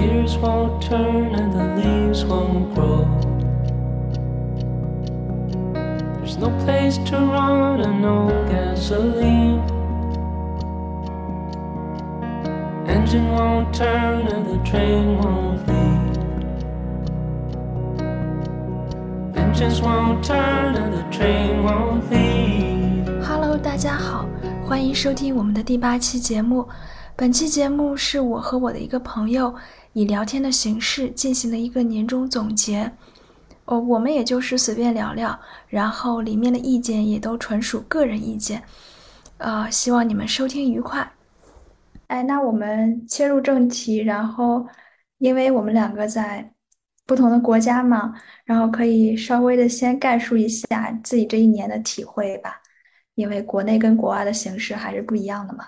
gears won't turn and the leaves won't grow. There's no place to run and no gasoline. Engine won't turn and the train won't leave. Engines won't turn and the train won't leave. Hello，大家好，欢迎收听我们的第八期节目。本期节目是我和我的一个朋友 以聊天的形式进行了一个年终总结。哦，我们也就是随便聊聊，然后里面的意见也都纯属个人意见。呃，希望你们收听愉快。哎，那我们切入正题，然后因为我们两个在不同的国家嘛，然后可以稍微的先概述一下自己这一年的体会吧。因为国内跟国外的形式还是不一样的嘛。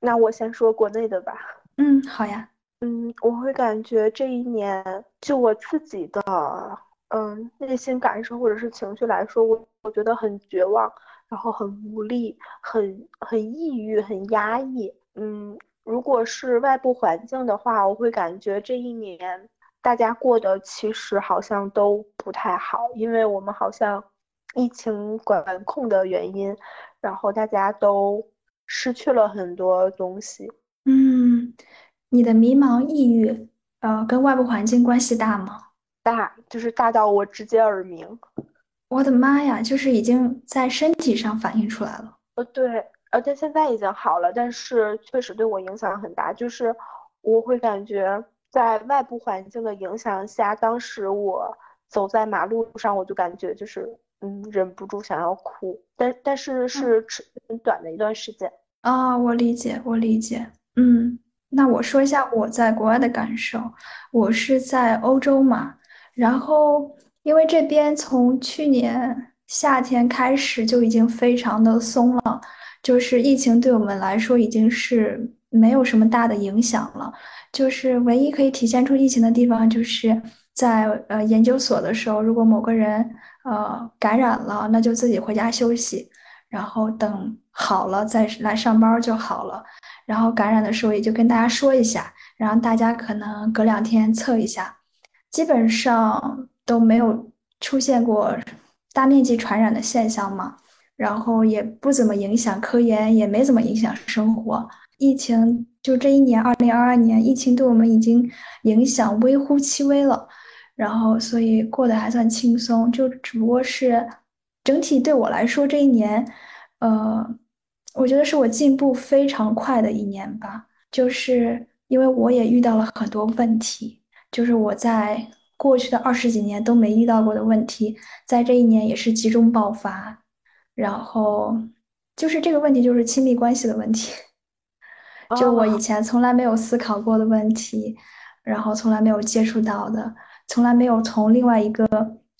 那我先说国内的吧。嗯，好呀。嗯，我会感觉这一年就我自己的嗯内心感受或者是情绪来说，我我觉得很绝望，然后很无力，很很抑郁，很压抑。嗯，如果是外部环境的话，我会感觉这一年大家过得其实好像都不太好，因为我们好像疫情管控的原因。然后大家都失去了很多东西。嗯，你的迷茫、抑郁，呃，跟外部环境关系大吗？大，就是大到我直接耳鸣。我的妈呀，就是已经在身体上反映出来了。呃，对，呃，但现在已经好了，但是确实对我影响很大。就是我会感觉在外部环境的影响下，当时我走在马路上，我就感觉就是。嗯，忍不住想要哭，但但是是很短的一段时间啊。我理解，我理解。嗯，那我说一下我在国外的感受。我是在欧洲嘛，然后因为这边从去年夏天开始就已经非常的松了，就是疫情对我们来说已经是没有什么大的影响了。就是唯一可以体现出疫情的地方，就是在呃研究所的时候，如果某个人。呃，感染了，那就自己回家休息，然后等好了再来上班就好了。然后感染的时候也就跟大家说一下，然后大家可能隔两天测一下，基本上都没有出现过大面积传染的现象嘛。然后也不怎么影响科研，也没怎么影响生活。疫情就这一年，二零二二年，疫情对我们已经影响微乎其微了。然后，所以过得还算轻松，就只不过是整体对我来说这一年，呃，我觉得是我进步非常快的一年吧。就是因为我也遇到了很多问题，就是我在过去的二十几年都没遇到过的问题，在这一年也是集中爆发。然后就是这个问题，就是亲密关系的问题，就我以前从来没有思考过的问题，然后从来没有接触到的。从来没有从另外一个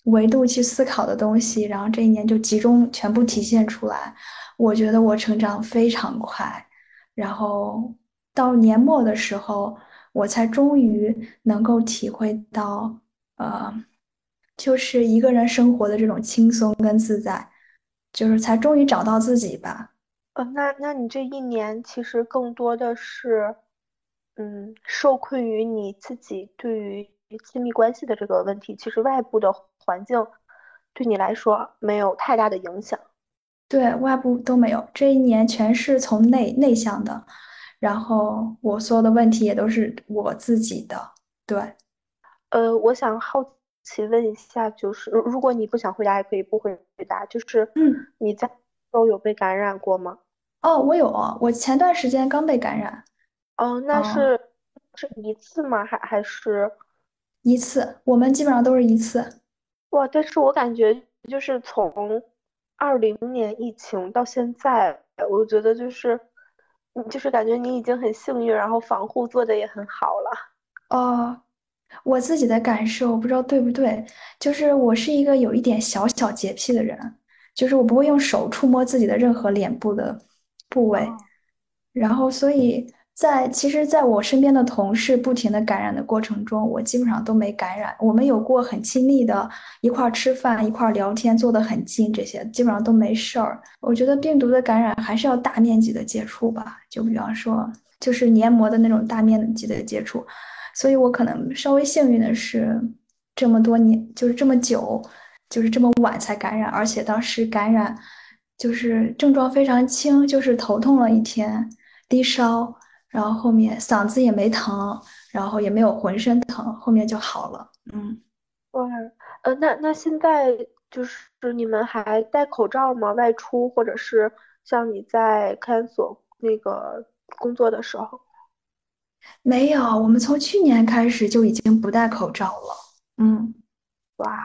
维度去思考的东西，然后这一年就集中全部体现出来。我觉得我成长非常快，然后到年末的时候，我才终于能够体会到，呃，就是一个人生活的这种轻松跟自在，就是才终于找到自己吧。呃，那那你这一年其实更多的是，嗯，受困于你自己对于。亲密关系的这个问题，其实外部的环境对你来说没有太大的影响。对外部都没有，这一年全是从内内向的。然后我所有的问题也都是我自己的。对，呃，我想好奇问一下，就是如果你不想回答，也可以不回答。就是，嗯，你在都有被感染过吗？哦，我有，我前段时间刚被感染。哦，那是是一次吗？还还是？一次，我们基本上都是一次。哇！但是我感觉就是从二零年疫情到现在，我觉得就是你就是感觉你已经很幸运，然后防护做的也很好了。哦，我自己的感受不知道对不对，就是我是一个有一点小小洁癖的人，就是我不会用手触摸自己的任何脸部的部位，然后所以。在其实，在我身边的同事不停的感染的过程中，我基本上都没感染。我们有过很亲密的一块吃饭、一块聊天，坐得很近，这些基本上都没事儿。我觉得病毒的感染还是要大面积的接触吧，就比方说，就是黏膜的那种大面积的接触。所以我可能稍微幸运的是，这么多年就是这么久，就是这么晚才感染，而且当时感染就是症状非常轻，就是头痛了一天，低烧。然后后面嗓子也没疼，然后也没有浑身疼，后面就好了。嗯，哇，呃，那那现在就是你们还戴口罩吗？外出或者是像你在看所那个工作的时候？没有，我们从去年开始就已经不戴口罩了。嗯，哇，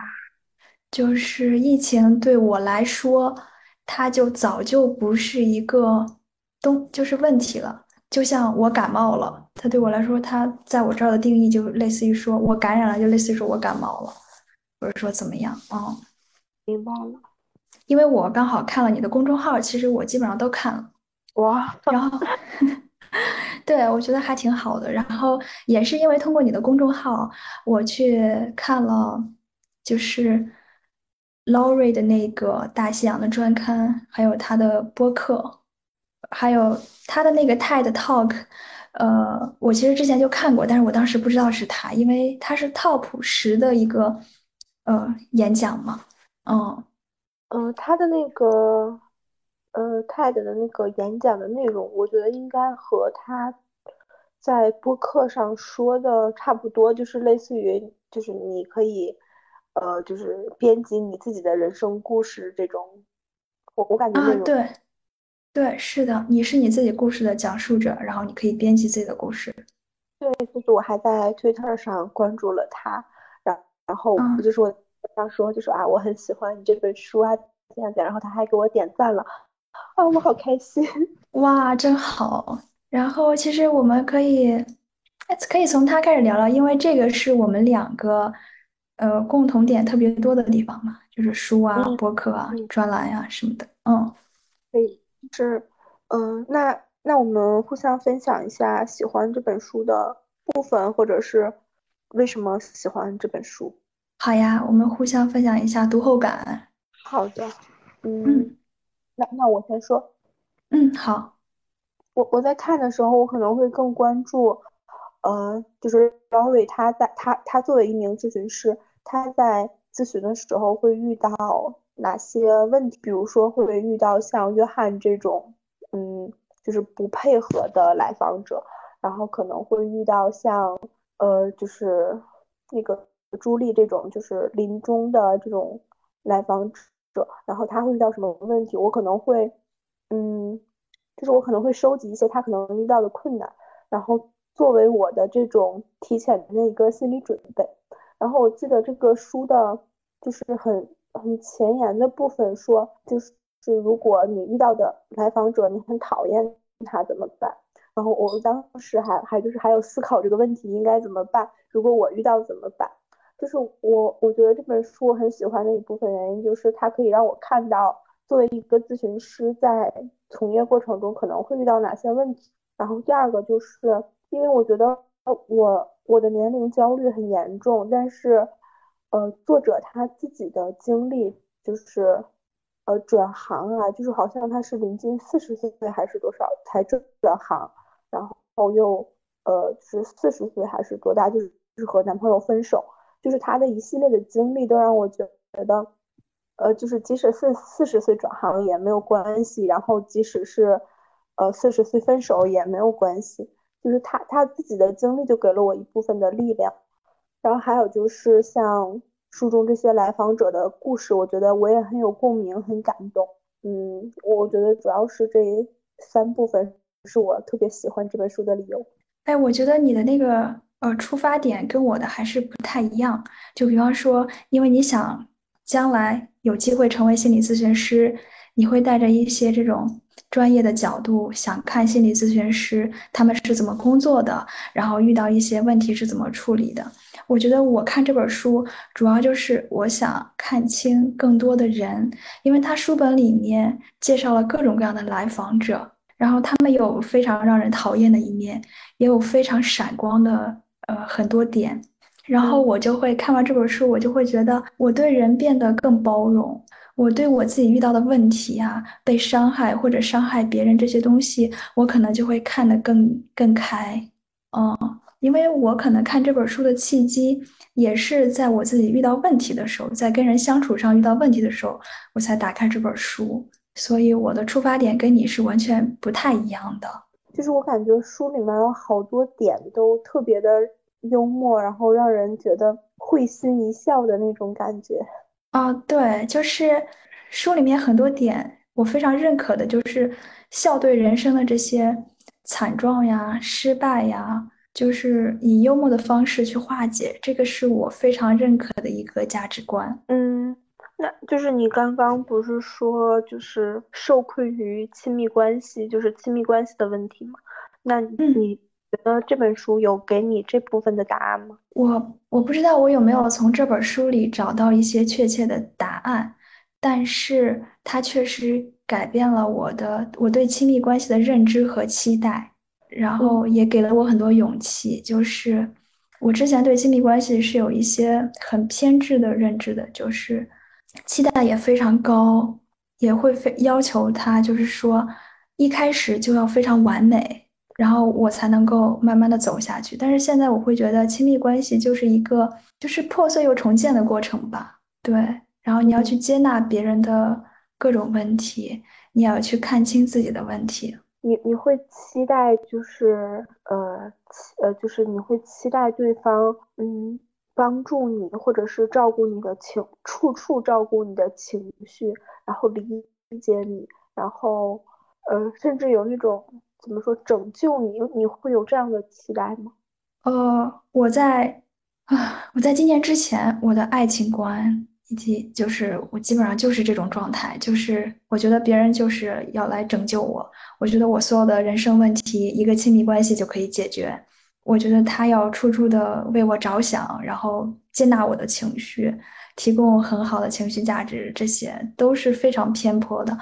就是疫情对我来说，它就早就不是一个东，就是问题了。就像我感冒了，它对我来说，它在我这儿的定义就类似于说我感染了，就类似于说我感冒了，或者说怎么样嗯，明白了。因为我刚好看了你的公众号，其实我基本上都看了。哇，然后，对我觉得还挺好的。然后也是因为通过你的公众号，我去看了，就是 Laurie 的那个大西洋的专刊，还有他的播客。还有他的那个 TED Talk，呃，我其实之前就看过，但是我当时不知道是他，因为他是 Top 十的一个呃演讲嘛，嗯，嗯，他的那个呃 TED 的那个演讲的内容，我觉得应该和他在播客上说的差不多，就是类似于就是你可以呃就是编辑你自己的人生故事这种，我我感觉啊对。对，是的，你是你自己故事的讲述者，然后你可以编辑自己的故事。对，就是我还在 Twitter 上关注了他，然然后就是我想说，就说啊，我很喜欢你这本书啊，这样讲，然后他还给我点赞了，啊，我好开心，哇，真好。然后其实我们可以可以从他开始聊聊，因为这个是我们两个呃共同点特别多的地方嘛，就是书啊、博客啊、专栏呀什么的，嗯，可以。是，嗯，那那我们互相分享一下喜欢这本书的部分，或者是为什么喜欢这本书。好呀，我们互相分享一下读后感。好的，嗯，那那我先说。嗯，好。我我在看的时候，我可能会更关注，呃，就是 Lori 他在他他作为一名咨询师，他在咨询的时候会遇到。哪些问题？比如说会遇到像约翰这种，嗯，就是不配合的来访者，然后可能会遇到像，呃，就是那个朱莉这种，就是临终的这种来访者，然后他会遇到什么问题？我可能会，嗯，就是我可能会收集一些他可能遇到的困难，然后作为我的这种提前的一个心理准备。然后我记得这个书的，就是很。很前沿的部分说，就是是如果你遇到的来访者你很讨厌他怎么办？然后我当时还还就是还有思考这个问题应该怎么办？如果我遇到怎么办？就是我我觉得这本书我很喜欢的一部分原因就是它可以让我看到作为一个咨询师在从业过程中可能会遇到哪些问题。然后第二个就是因为我觉得我我的年龄焦虑很严重，但是。呃，作者他自己的经历就是，呃，转行啊，就是好像他是临近四十岁还是多少才转转行，然后又呃是四十岁还是多大，就是是和男朋友分手，就是他的一系列的经历都让我觉得，呃，就是即使四四十岁转行也没有关系，然后即使是呃四十岁分手也没有关系，就是他他自己的经历就给了我一部分的力量。然后还有就是像书中这些来访者的故事，我觉得我也很有共鸣，很感动。嗯，我觉得主要是这三部分是我特别喜欢这本书的理由。哎，我觉得你的那个呃出发点跟我的还是不太一样。就比方说，因为你想将来有机会成为心理咨询师，你会带着一些这种专业的角度，想看心理咨询师他们是怎么工作的，然后遇到一些问题是怎么处理的。我觉得我看这本书主要就是我想看清更多的人，因为他书本里面介绍了各种各样的来访者，然后他们有非常让人讨厌的一面，也有非常闪光的呃很多点。然后我就会看完这本书，我就会觉得我对人变得更包容，我对我自己遇到的问题啊，被伤害或者伤害别人这些东西，我可能就会看得更更开，嗯，因为我可能看这本书的契机也是在我自己遇到问题的时候，在跟人相处上遇到问题的时候，我才打开这本书，所以我的出发点跟你是完全不太一样的。就是我感觉书里面有好多点都特别的。幽默，然后让人觉得会心一笑的那种感觉。啊，对，就是书里面很多点我非常认可的，就是笑对人生的这些惨状呀、失败呀，就是以幽默的方式去化解，这个是我非常认可的一个价值观。嗯，那就是你刚刚不是说就是受困于亲密关系，就是亲密关系的问题吗？那你？觉得这本书有给你这部分的答案吗？我我不知道我有没有从这本书里找到一些确切的答案，但是它确实改变了我的我对亲密关系的认知和期待，然后也给了我很多勇气。就是我之前对亲密关系是有一些很偏执的认知的，就是期待也非常高，也会非要求他，就是说一开始就要非常完美。然后我才能够慢慢的走下去。但是现在我会觉得亲密关系就是一个就是破碎又重建的过程吧。对，然后你要去接纳别人的各种问题，你也要去看清自己的问题。你你会期待就是呃期呃就是你会期待对方嗯帮助你或者是照顾你的情处处照顾你的情绪，然后理解你，然后呃甚至有一种。怎么说拯救你？你会有这样的期待吗？呃，我在啊，我在今年之前，我的爱情观以及就是我基本上就是这种状态，就是我觉得别人就是要来拯救我，我觉得我所有的人生问题，一个亲密关系就可以解决。我觉得他要处处的为我着想，然后接纳我的情绪，提供很好的情绪价值，这些都是非常偏颇的。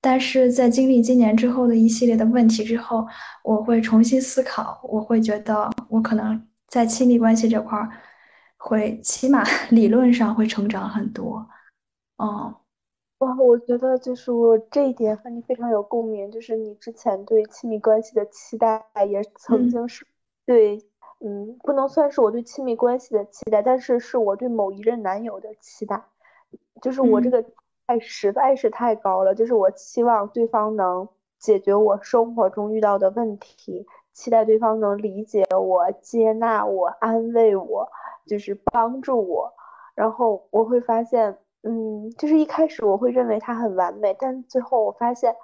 但是在经历今年之后的一系列的问题之后，我会重新思考，我会觉得我可能在亲密关系这块儿，会起码 理论上会成长很多。嗯，哇，我觉得就是我这一点和你非常有共鸣，就是你之前对亲密关系的期待，也曾经是对，嗯，不能算是我对亲密关系的期待，但是是我对某一任男友的期待，就是我这个。爱实在是太高了，就是我期望对方能解决我生活中遇到的问题，期待对方能理解我、接纳我、安慰我，就是帮助我。然后我会发现，嗯，就是一开始我会认为他很完美，但最后我发现，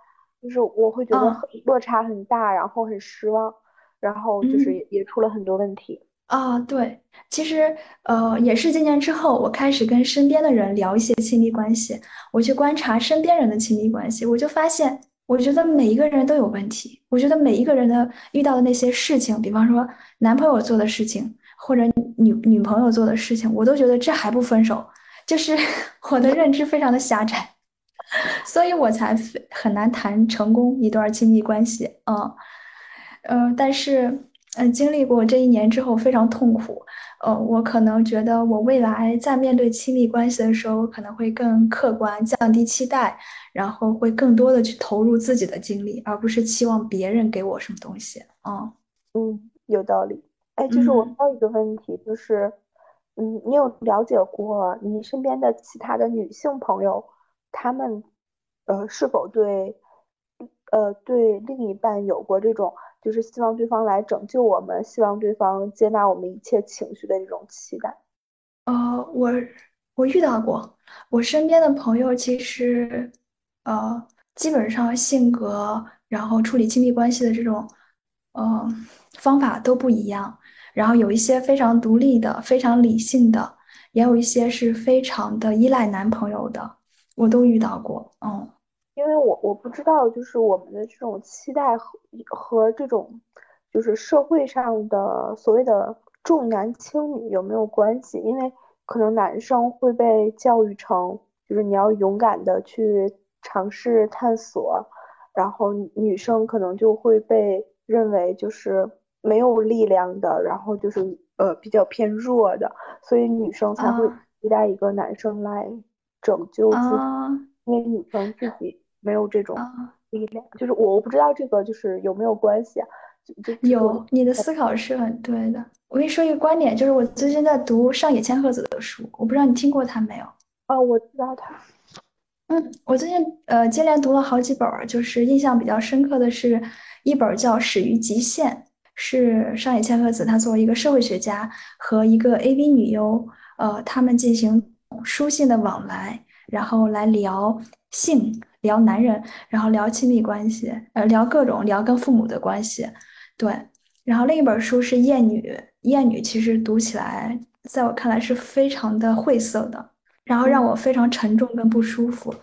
就是我会觉得落差很大，然后很失望，然后就是也出了很多问题。啊，对，其实，呃，也是今年之后，我开始跟身边的人聊一些亲密关系，我去观察身边人的亲密关系，我就发现，我觉得每一个人都有问题，我觉得每一个人的遇到的那些事情，比方说男朋友做的事情，或者女女朋友做的事情，我都觉得这还不分手，就是 我的认知非常的狭窄，所以我才很难谈成功一段亲密关系，嗯，嗯，但是。嗯，经历过这一年之后非常痛苦，呃，我可能觉得我未来在面对亲密关系的时候可能会更客观，降低期待，然后会更多的去投入自己的精力，而不是期望别人给我什么东西。嗯嗯，有道理。哎，就是我还有一个问题，就是，嗯，你有了解过你身边的其他的女性朋友，她们，呃，是否对，呃，对另一半有过这种？就是希望对方来拯救我们，希望对方接纳我们一切情绪的这种期待。呃，我我遇到过，我身边的朋友其实，呃，基本上性格，然后处理亲密关系的这种，呃，方法都不一样。然后有一些非常独立的、非常理性的，也有一些是非常的依赖男朋友的，我都遇到过。嗯，因为我我不知道，就是我们的这种期待和和这种就是社会上的所谓的重男轻女有没有关系？因为可能男生会被教育成，就是你要勇敢的去尝试探索，然后女生可能就会被认为就是没有力量的，然后就是呃比较偏弱的，所以女生才会期待一个男生来拯救自己，因为女生自己没有这种力量。就是我我不知道这个就是有没有关系啊？有，你的思考是很对的。我跟你说一个观点，就是我最近在读上野千鹤子的书，我不知道你听过他没有？哦，我知道他。嗯，我最近呃接连读了好几本，就是印象比较深刻的是一本叫《始于极限》，是上野千鹤子她作为一个社会学家和一个 AV 女优，呃，他们进行书信的往来，然后来聊性、聊男人，然后聊亲密关系，呃，聊各种聊跟父母的关系，对。然后另一本书是《厌女》，《厌女》其实读起来，在我看来是非常的晦涩的，然后让我非常沉重跟不舒服。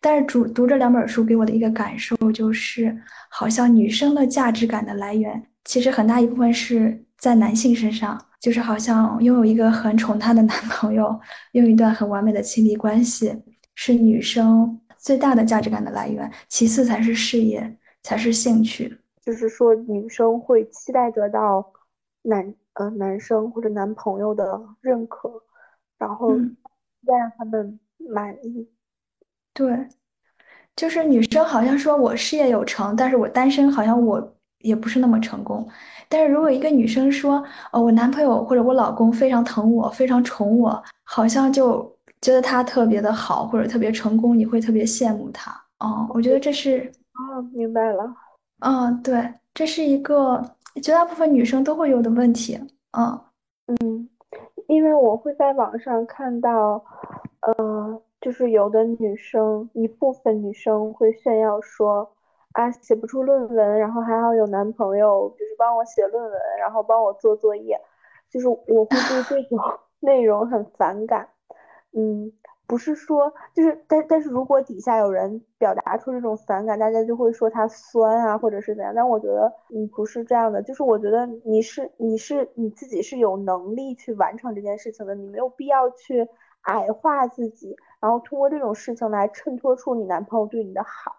但是主读这两本书给我的一个感受就是，好像女生的价值感的来源，其实很大一部分是在男性身上，就是好像拥有一个很宠她的男朋友，拥有一段很完美的亲密关系，是女生最大的价值感的来源，其次才是事业，才是兴趣。就是说，女生会期待得到男呃男生或者男朋友的认可，然后再让他们满意。对，就是女生好像说我事业有成，但是我单身，好像我也不是那么成功。但是如果一个女生说，哦，我男朋友或者我老公非常疼我，非常宠我，好像就觉得他特别的好或者特别成功，你会特别羡慕他。哦，我觉得这是哦，明白了。嗯，对，这是一个绝大部分女生都会有的问题。嗯嗯，因为我会在网上看到，呃，就是有的女生，一部分女生会炫耀说，啊，写不出论文，然后还好有男朋友，就是帮我写论文，然后帮我做作业，就是我会对这种 内容很反感。嗯。不是说就是，但但是如果底下有人表达出这种反感，大家就会说他酸啊，或者是怎样。但我觉得你不是这样的，就是我觉得你是你是你自己是有能力去完成这件事情的，你没有必要去矮化自己，然后通过这种事情来衬托出你男朋友对你的好。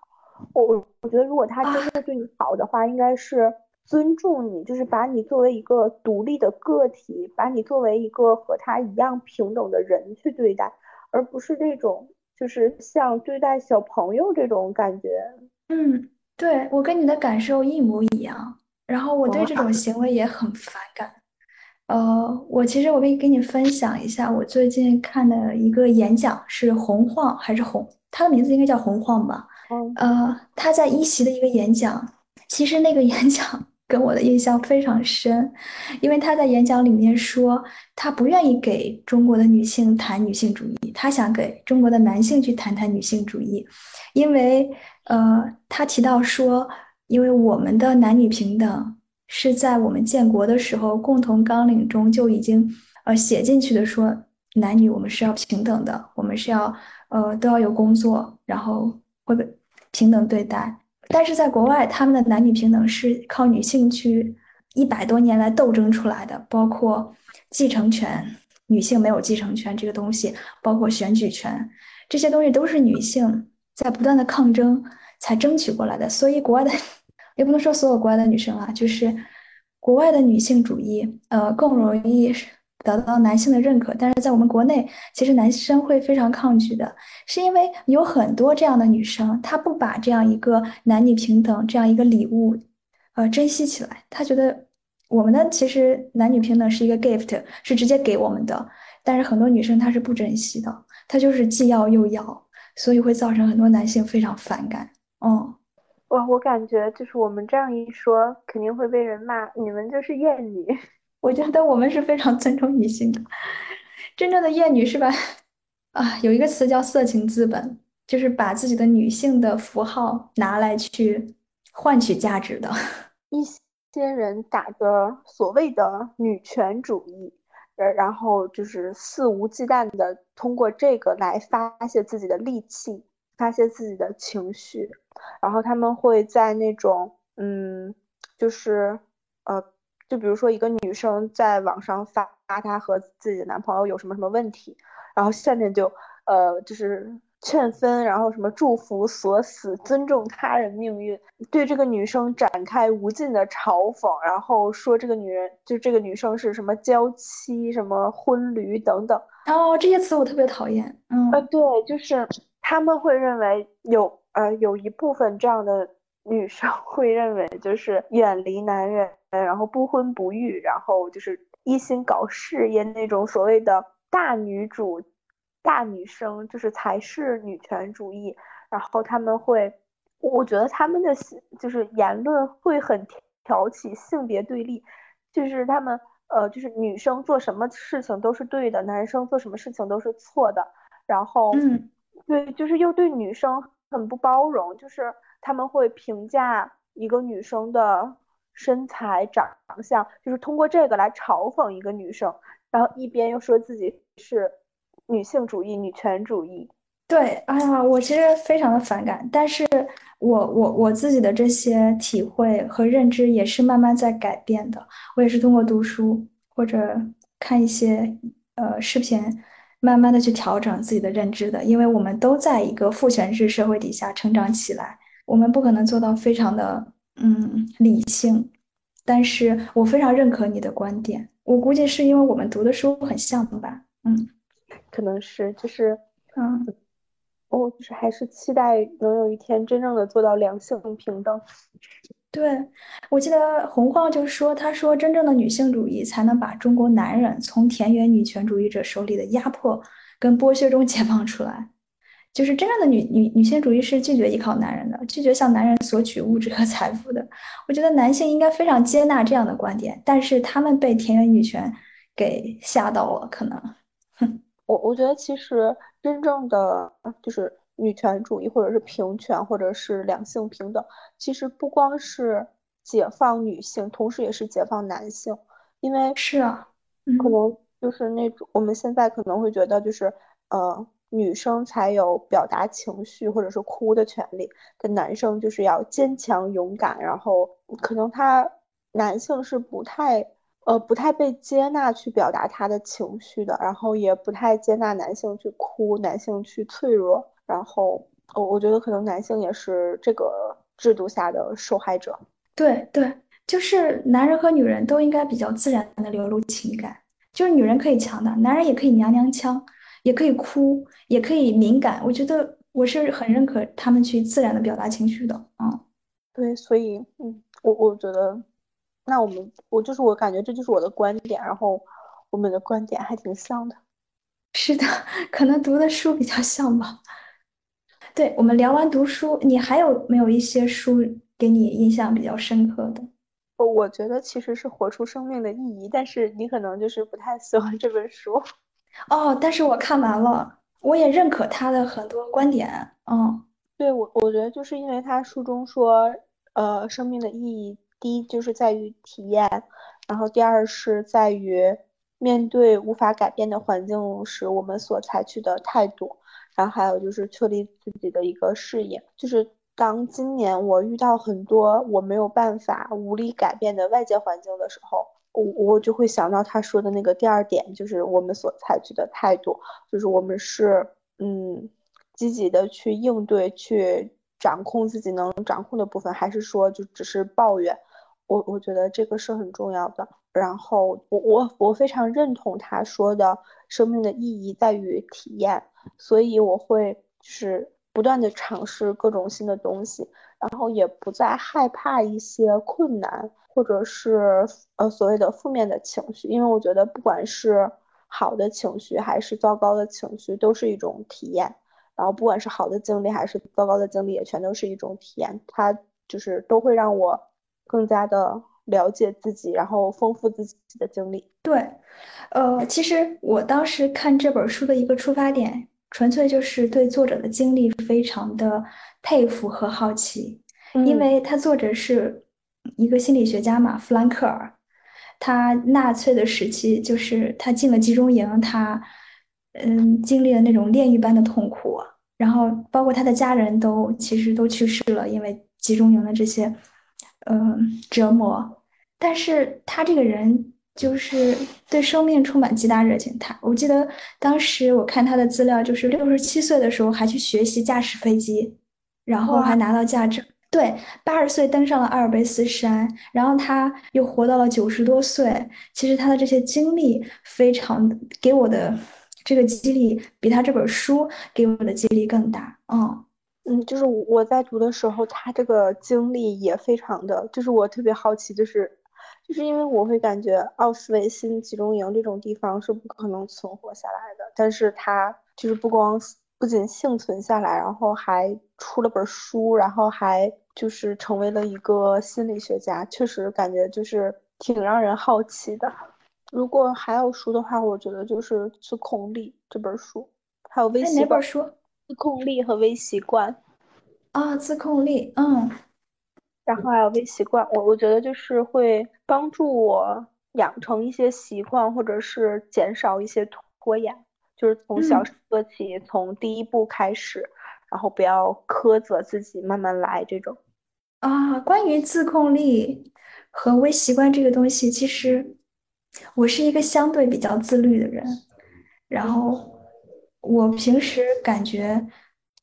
我我我觉得如果他真的对你好的话，应该是尊重你，就是把你作为一个独立的个体，把你作为一个和他一样平等的人去对待。而不是这种，就是像对待小朋友这种感觉。嗯，对我跟你的感受一模一样。然后我对这种行为也很反感。呃，我其实我可以跟你分享一下，我最近看的一个演讲是洪晃还是洪？他的名字应该叫洪晃吧？呃，他在一席的一个演讲，其实那个演讲。跟我的印象非常深，因为他在演讲里面说，他不愿意给中国的女性谈女性主义，他想给中国的男性去谈谈女性主义，因为呃，他提到说，因为我们的男女平等是在我们建国的时候共同纲领中就已经呃写进去的，说男女我们是要平等的，我们是要呃都要有工作，然后会被平等对待。但是在国外，他们的男女平等是靠女性去一百多年来斗争出来的，包括继承权，女性没有继承权这个东西，包括选举权，这些东西都是女性在不断的抗争才争取过来的。所以国外的，也不能说所有国外的女生啊，就是国外的女性主义，呃，更容易。得到男性的认可，但是在我们国内，其实男生会非常抗拒的，是因为有很多这样的女生，她不把这样一个男女平等这样一个礼物，呃，珍惜起来。她觉得我们的其实男女平等是一个 gift，是直接给我们的，但是很多女生她是不珍惜的，她就是既要又要，所以会造成很多男性非常反感。嗯，哇，我感觉就是我们这样一说，肯定会被人骂，你们就是厌女。我觉得我们是非常尊重女性的，真正的厌女是吧？啊，有一个词叫色情资本，就是把自己的女性的符号拿来去换取价值的。一些人打着所谓的女权主义，呃，然后就是肆无忌惮的通过这个来发泄自己的戾气，发泄自己的情绪，然后他们会在那种嗯，就是呃，就比如说一个女生在网上发她和自己的男朋友有什么什么问题，然后下面就呃就是。劝分，然后什么祝福、锁死、尊重他人命运，对这个女生展开无尽的嘲讽，然后说这个女人就这个女生是什么娇妻、什么婚驴等等。哦，这些词我特别讨厌。嗯，呃，对，就是他们会认为有呃有一部分这样的女生会认为就是远离男人，然后不婚不育，然后就是一心搞事业那种所谓的大女主。大女生就是才是女权主义，然后他们会，我觉得他们的就是言论会很挑起性别对立，就是他们呃就是女生做什么事情都是对的，男生做什么事情都是错的，然后嗯，对，就是又对女生很不包容，就是他们会评价一个女生的身材长相，就是通过这个来嘲讽一个女生，然后一边又说自己是。女性主义、女权主义，对，哎呀，我其实非常的反感，但是我我我自己的这些体会和认知也是慢慢在改变的。我也是通过读书或者看一些呃视频，慢慢的去调整自己的认知的。因为我们都在一个父权制社会底下成长起来，我们不可能做到非常的嗯理性。但是我非常认可你的观点，我估计是因为我们读的书很像吧，嗯。可能是就是，嗯，我就是还是期待能有一天真正的做到两性平等。对，我记得洪晃就说，他说真正的女性主义才能把中国男人从田园女权主义者手里的压迫跟剥削中 解放出来。就是真正的女女女性主义是拒绝依靠男人的，拒绝向男人索取物质和财富的。我觉得男性应该非常接纳这样的观点，但是他们被田园女权给吓到了，可能，哼。我我觉得其实真正的就是女权主义，或者是平权，或者是两性平等，其实不光是解放女性，同时也是解放男性。因为是啊，可能就是那种我们现在可能会觉得，就是呃，女生才有表达情绪或者是哭的权利，跟男生就是要坚强勇敢，然后可能他男性是不太。呃，不太被接纳去表达他的情绪的，然后也不太接纳男性去哭，男性去脆弱，然后，我我觉得可能男性也是这个制度下的受害者。对对，就是男人和女人都应该比较自然的流露情感，就是女人可以强大，男人也可以娘娘腔，也可以哭，也可以敏感。我觉得我是很认可他们去自然的表达情绪的。嗯，对，所以，嗯，我我觉得。那我们，我就是我感觉这就是我的观点，然后我们的观点还挺像的。是的，可能读的书比较像吧。对，我们聊完读书，你还有没有一些书给你印象比较深刻的？我我觉得其实是《活出生命的意义》，但是你可能就是不太喜欢这本书。哦，但是我看完了，我也认可他的很多观点。嗯，对我我觉得就是因为他书中说，呃，生命的意义。第一就是在于体验，然后第二是在于面对无法改变的环境时我们所采取的态度，然后还有就是确立自己的一个事业。就是当今年我遇到很多我没有办法、无力改变的外界环境的时候，我我就会想到他说的那个第二点，就是我们所采取的态度，就是我们是嗯积极的去应对、去掌控自己能掌控的部分，还是说就只是抱怨。我我觉得这个是很重要的，然后我我我非常认同他说的，生命的意义在于体验，所以我会就是不断的尝试各种新的东西，然后也不再害怕一些困难或者是呃所谓的负面的情绪，因为我觉得不管是好的情绪还是糟糕的情绪都是一种体验，然后不管是好的经历还是糟糕的经历也全都是一种体验，它就是都会让我。更加的了解自己，然后丰富自己的经历。对，呃，其实我当时看这本书的一个出发点，纯粹就是对作者的经历非常的佩服和好奇，因为他作者是一个心理学家嘛，弗兰克尔，他纳粹的时期，就是他进了集中营，他嗯经历了那种炼狱般的痛苦，然后包括他的家人都其实都去世了，因为集中营的这些嗯折磨。但是他这个人就是对生命充满极大热情。他我记得当时我看他的资料，就是六十七岁的时候还去学习驾驶飞机，然后还拿到驾照。对，八十岁登上了阿尔卑斯山，然后他又活到了九十多岁。其实他的这些经历非常给我的这个激励，比他这本书给我的激励更大。嗯嗯，就是我在读的时候，他这个经历也非常的，就是我特别好奇，就是就是因为我会感觉奥斯维辛集中营这种地方是不可能存活下来的，但是他就是不光不仅幸存下来，然后还出了本书，然后还。就是成为了一个心理学家，确实感觉就是挺让人好奇的。如果还有书的话，我觉得就是《自控力》这本书，还有微习惯。哪本书？自控力和微习惯。啊，自控力，嗯。然后还有微习惯，我我觉得就是会帮助我养成一些习惯，或者是减少一些拖延，就是从小做起，从第一步开始。然后不要苛责自己，慢慢来。这种啊，关于自控力和微习惯这个东西，其实我是一个相对比较自律的人。然后我平时感觉，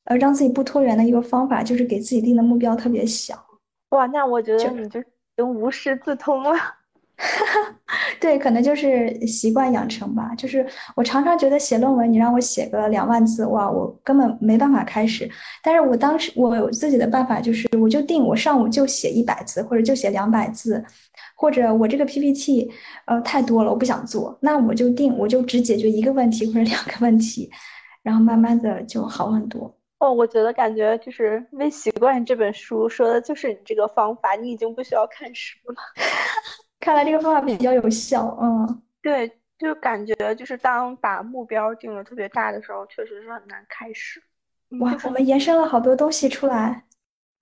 呃，让自己不拖延的一个方法，就是给自己定的目标特别小。哇，那我觉得你就已经无师自通了。对，可能就是习惯养成吧。就是我常常觉得写论文，你让我写个两万字，哇，我根本没办法开始。但是我当时我有自己的办法，就是我就定我上午就写一百字，或者就写两百字，或者我这个 PPT 呃太多了，我不想做，那我就定我就只解决一个问题或者两个问题，然后慢慢的就好很多。哦，我觉得感觉就是《微习惯》这本书说的就是你这个方法，你已经不需要看书了。看来这个方法比较有效，嗯，对，就感觉就是当把目标定的特别大的时候，确实是很难开始。哇，我们延伸了好多东西出来，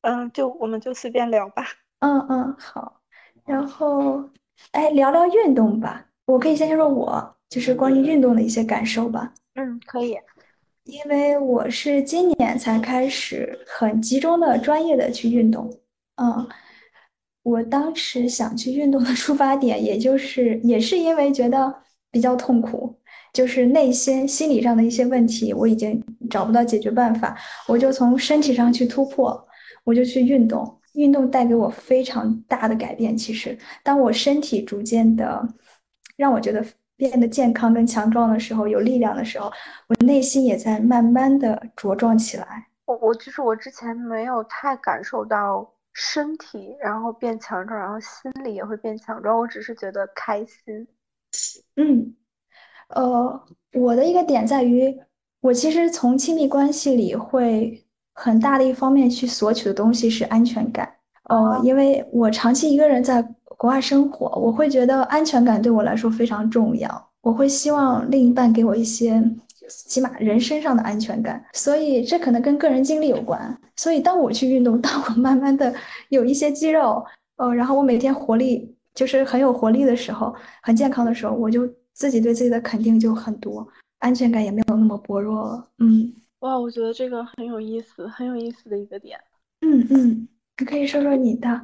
嗯，就我们就随便聊吧。嗯嗯，好，然后，哎，聊聊运动吧。我可以先说说我就是关于运动的一些感受吧。嗯，可以。因为我是今年才开始很集中的、专业的去运动，嗯。我当时想去运动的出发点，也就是也是因为觉得比较痛苦，就是内心心理上的一些问题，我已经找不到解决办法，我就从身体上去突破，我就去运动。运动带给我非常大的改变。其实，当我身体逐渐的让我觉得变得健康跟强壮的时候，有力量的时候，我内心也在慢慢的茁壮起来。我我就是我之前没有太感受到。身体，然后变强壮，然后心里也会变强壮。我只是觉得开心。嗯，呃，我的一个点在于，我其实从亲密关系里会很大的一方面去索取的东西是安全感。呃，因为我长期一个人在国外生活，我会觉得安全感对我来说非常重要。我会希望另一半给我一些。起码人身上的安全感，所以这可能跟个人经历有关。所以当我去运动，当我慢慢的有一些肌肉，呃，然后我每天活力就是很有活力的时候，很健康的时候，我就自己对自己的肯定就很多，安全感也没有那么薄弱了。嗯，哇，我觉得这个很有意思，很有意思的一个点。嗯嗯，你可以说说你的。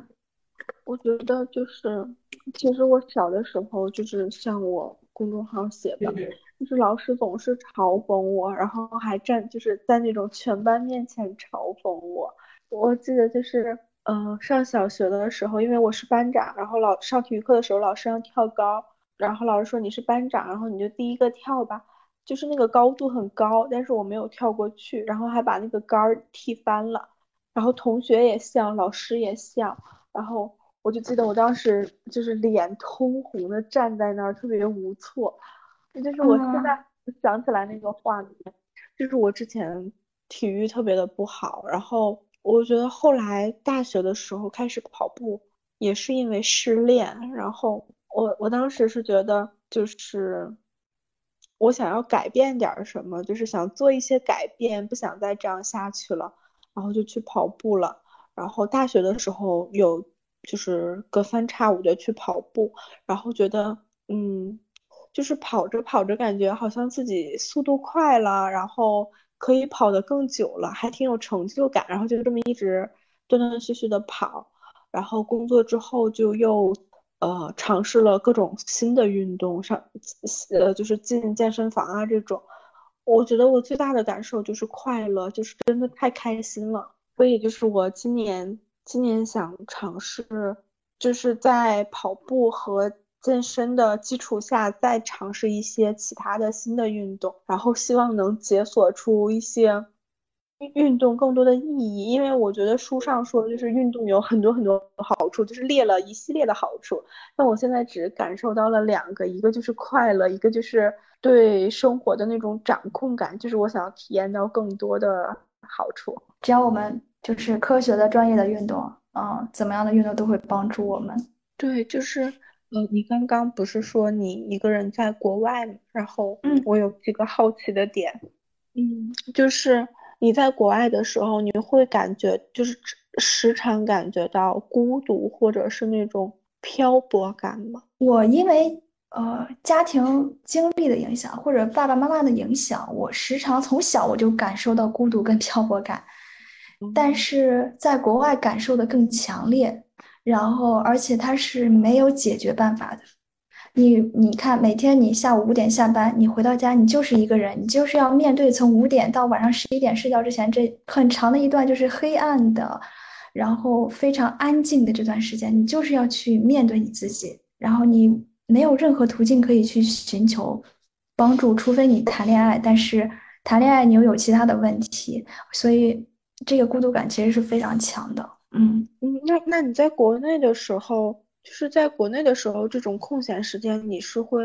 我觉得就是，其实我小的时候就是像我公众号写的。就是老师总是嘲讽我，然后还站就是在那种全班面前嘲讽我。我记得就是，嗯，上小学的时候，因为我是班长，然后老上体育课的时候，老师让跳高，然后老师说你是班长，然后你就第一个跳吧。就是那个高度很高，但是我没有跳过去，然后还把那个杆儿踢翻了。然后同学也笑，老师也笑，然后我就记得我当时就是脸通红的站在那儿，特别无措。就是我现在想起来那个画面，就是我之前体育特别的不好，然后我觉得后来大学的时候开始跑步，也是因为失恋，然后我我当时是觉得就是我想要改变点什么，就是想做一些改变，不想再这样下去了，然后就去跑步了。然后大学的时候有就是隔三差五的去跑步，然后觉得嗯，就是跑着跑着感觉好像自己速度快了，然后可以跑得更久了，还挺有成就感，然后就这么一直断断续续的跑，然后工作之后就又呃尝试了各种新的运动，上呃就是进健身房啊这种，我觉得我最大的感受就是快乐，就是真的太开心了，所以就是我今年。今年想尝试，就是在跑步和健身的基础下，再尝试一些其他的新的运动，然后希望能解锁出一些运动更多的意义。因为我觉得书上说，就是运动有很多很多好处，就是列了一系列的好处。但我现在只感受到了两个，一个就是快乐，一个就是对生活的那种掌控感，就是我想要体验到更多的好处。只要我们。就是科学的、专业的运动，嗯，怎么样的运动都会帮助我们。对，就是，呃，你刚刚不是说你一个人在国外吗？然后，嗯，我有几个好奇的点，嗯，就是你在国外的时候，你会感觉就是时常感觉到孤独，或者是那种漂泊感吗？我因为呃家庭经历的影响，或者爸爸妈妈的影响，我时常从小我就感受到孤独跟漂泊感。但是在国外感受的更强烈，然后而且它是没有解决办法的。你你看，每天你下午五点下班，你回到家，你就是一个人，你就是要面对从五点到晚上十一点睡觉之前这很长的一段就是黑暗的，然后非常安静的这段时间，你就是要去面对你自己，然后你没有任何途径可以去寻求帮助，除非你谈恋爱，但是谈恋爱你又有其他的问题，所以。这个孤独感其实是非常强的，嗯嗯，那那你在国内的时候，就是在国内的时候，这种空闲时间你是会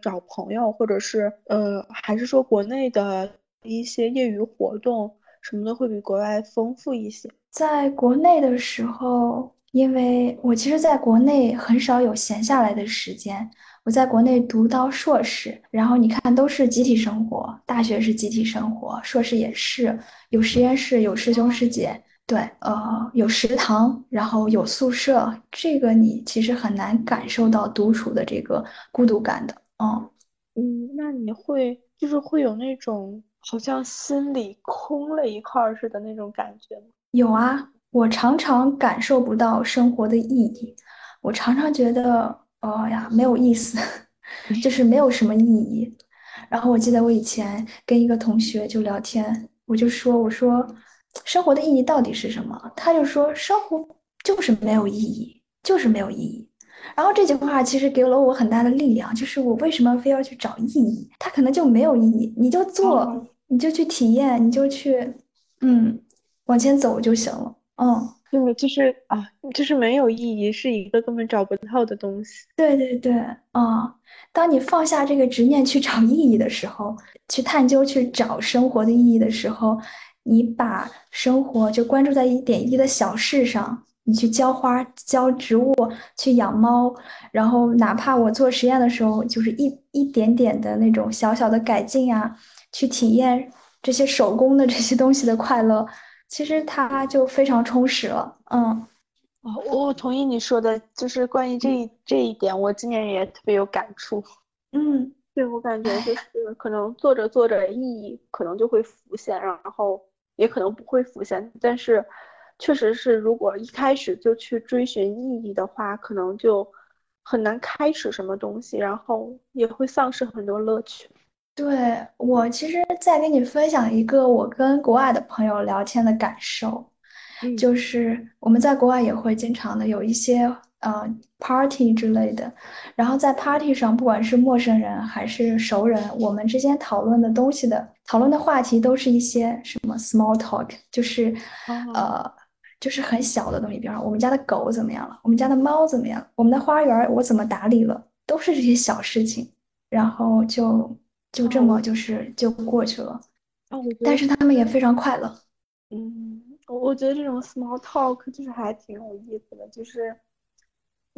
找朋友，或者是呃，还是说国内的一些业余活动什么的会比国外丰富一些？在国内的时候，因为我其实在国内很少有闲下来的时间。我在国内读到硕士，然后你看都是集体生活，大学是集体生活，硕士也是有实验室，有师兄师姐，对，呃，有食堂，然后有宿舍，这个你其实很难感受到独处的这个孤独感的，嗯嗯，那你会就是会有那种好像心里空了一块似的那种感觉吗？有啊，我常常感受不到生活的意义，我常常觉得。哦呀，没有意思，就是没有什么意义。然后我记得我以前跟一个同学就聊天，我就说：“我说，生活的意义到底是什么？”他就说：“生活就是没有意义，就是没有意义。”然后这句话其实给了我很大的力量，就是我为什么非要去找意义？它可能就没有意义，你就做，你就去体验，你就去，嗯，往前走就行了。嗯。因为就是啊，就是没有意义，是一个根本找不到的东西。对对对，啊，当你放下这个执念去找意义的时候，去探究、去找生活的意义的时候，你把生活就关注在一点一滴的小事上，你去浇花、浇植物、去养猫，然后哪怕我做实验的时候，就是一一点点的那种小小的改进呀，去体验这些手工的这些东西的快乐。其实它就非常充实了，嗯，哦，我同意你说的，就是关于这这一点，我今年也特别有感触，嗯，对我感觉就是可能做着做着意义可能就会浮现，然后也可能不会浮现，但是确实是如果一开始就去追寻意义的话，可能就很难开始什么东西，然后也会丧失很多乐趣。对我，其实再跟你分享一个我跟国外的朋友聊天的感受，就是我们在国外也会经常的有一些呃 party 之类的，然后在 party 上，不管是陌生人还是熟人，我们之间讨论的东西的讨论的话题都是一些什么 small talk，就是呃就是很小的东西，比方我们家的狗怎么样了，我们家的猫怎么样，我们的花园我怎么打理了，都是这些小事情，然后就。就这么就是就过去了，但是他们也非常快乐。嗯，我觉得这种 small talk 就是还挺有意思的，就是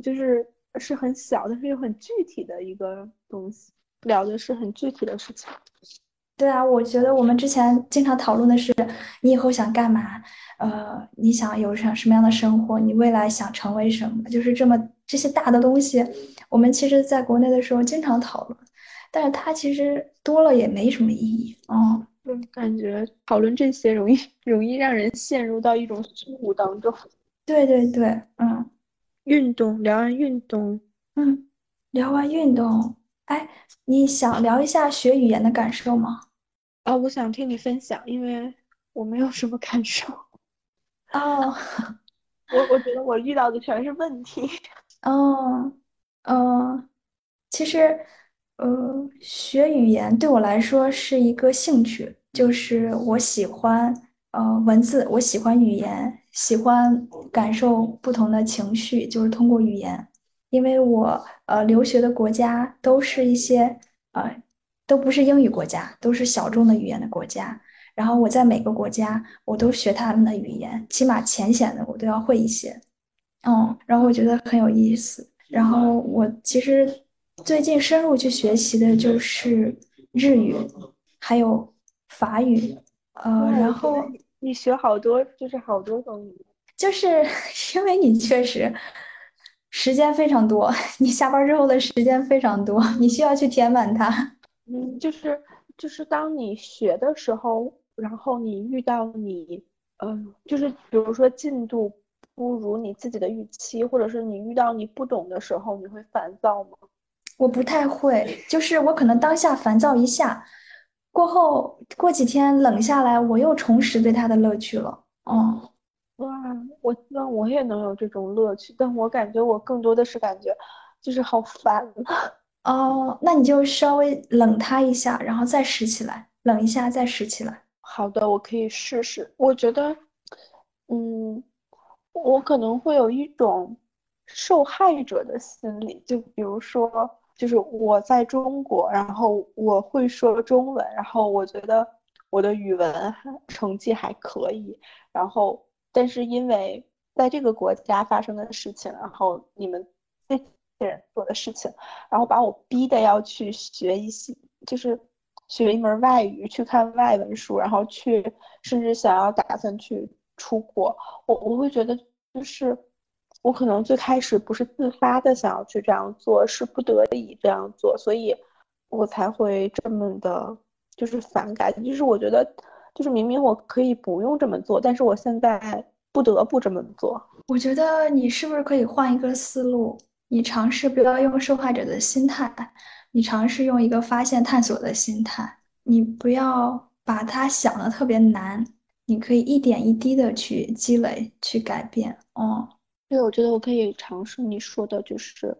就是是很小，但是又很具体的一个东西，聊的是很具体的事情。对啊，我觉得我们之前经常讨论的是，你以后想干嘛？呃，你想有什什么样的生活？你未来想成为什么？就是这么这些大的东西，我们其实在国内的时候经常讨论，但是它其实多了也没什么意义。嗯，嗯，感觉讨论这些容易容易让人陷入到一种虚无当中。对对对，嗯运动，聊完运动，嗯，聊完运动，哎，你想聊一下学语言的感受吗？啊，我想听你分享，因为我没有什么感受。哦，我我觉得我遇到的全是问题。哦，嗯，其实，呃，学语言对我来说是一个兴趣，就是我喜欢呃文字，我喜欢语言，喜欢感受不同的情绪，就是通过语言。因为我呃留学的国家都是一些呃都不是英语国家，都是小众的语言的国家。然后我在每个国家我都学他们的语言，起码浅显的我都要会一些。嗯，然后我觉得很有意思。然后我其实最近深入去学习的就是日语，还有法语。呃，然后你学好多，就是好多种语言。就是 因为你确实时间非常多，你下班之后的时间非常多，你需要去填满它。嗯，就是就是当你学的时候，然后你遇到你，嗯，就是比如说进度不如你自己的预期，或者是你遇到你不懂的时候，你会烦躁吗？我不太会，就是我可能当下烦躁一下，过后过几天冷下来，我又重拾对它的乐趣了。哦，哇，我希望我也能有这种乐趣，但我感觉我更多的是感觉就是好烦啊。哦，那你就稍微冷它一下，然后再拾起来，冷一下再拾起来。好的，我可以试试。我觉得，嗯，我可能会有一种受害者的心理，就比如说，就是我在中国，然后我会说中文，然后我觉得我的语文成绩还可以，然后但是因为在这个国家发生的事情，然后你们这些人做的事情，然后把我逼的要去学一些，就是学一门外语，去看外文书，然后去甚至想要打算去出国，我我会觉得就是我可能最开始不是自发的想要去这样做，是不得已这样做，所以我才会这么的，就是反感，就是我觉得就是明明我可以不用这么做，但是我现在不得不这么做。我觉得你是不是可以换一个思路？你尝试不要用受害者的心态，你尝试用一个发现探索的心态。你不要把它想的特别难，你可以一点一滴的去积累、去改变。哦，对，我觉得我可以尝试你说的，就是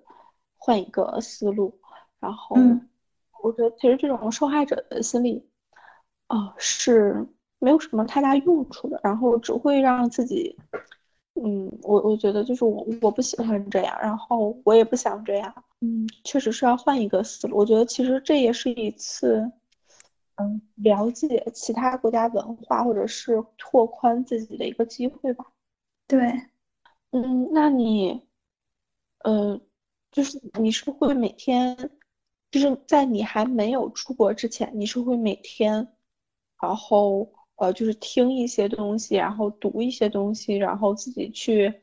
换一个思路。然后，嗯我觉得其实这种受害者的心理，啊，是没有什么太大用处的，然后只会让自己，嗯，我我觉得就是我我不喜欢这样，然后我也不想这样，嗯，确实是要换一个思路。我觉得其实这也是一次，嗯，了解其他国家文化或者是拓宽自己的一个机会吧。对，嗯，那你，呃，就是你是不会每天，就是在你还没有出国之前，你是会每天，然后呃，就是听一些东西，然后读一些东西，然后自己去，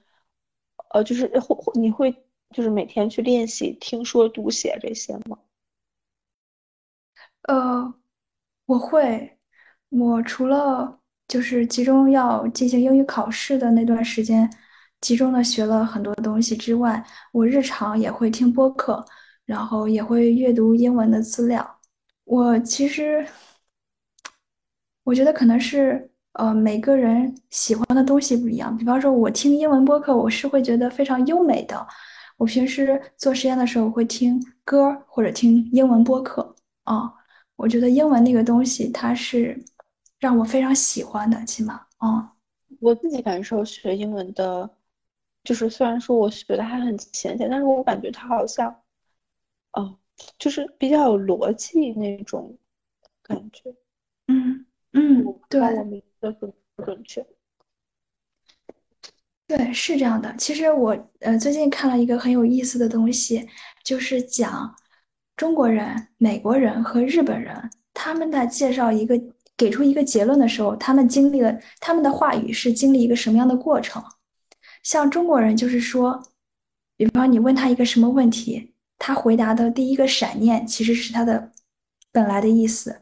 呃，就是会会你会就是每天去练习听说读写这些吗？呃，我会，我除了就是集中要进行英语考试的那段时间，集中的学了很多东西之外，我日常也会听播客，然后也会阅读英文的资料。我其实我觉得可能是呃每个人喜欢的东西不一样。比方说，我听英文播客，我是会觉得非常优美的。我平时做实验的时候会听歌或者听英文播客啊。我觉得英文那个东西，它是让我非常喜欢的，起码啊。我自己感受学英文的，就是虽然说我学的还很浅显，但是我感觉它好像，哦，就是比较有逻辑那种感觉。嗯嗯，对的准不准确？对，是这样的。其实我呃最近看了一个很有意思的东西，就是讲中国人、美国人和日本人他们在介绍一个给出一个结论的时候，他们经历了他们的话语是经历一个什么样的过程？像中国人就是说，比方你问他一个什么问题，他回答的第一个闪念其实是他的本来的意思，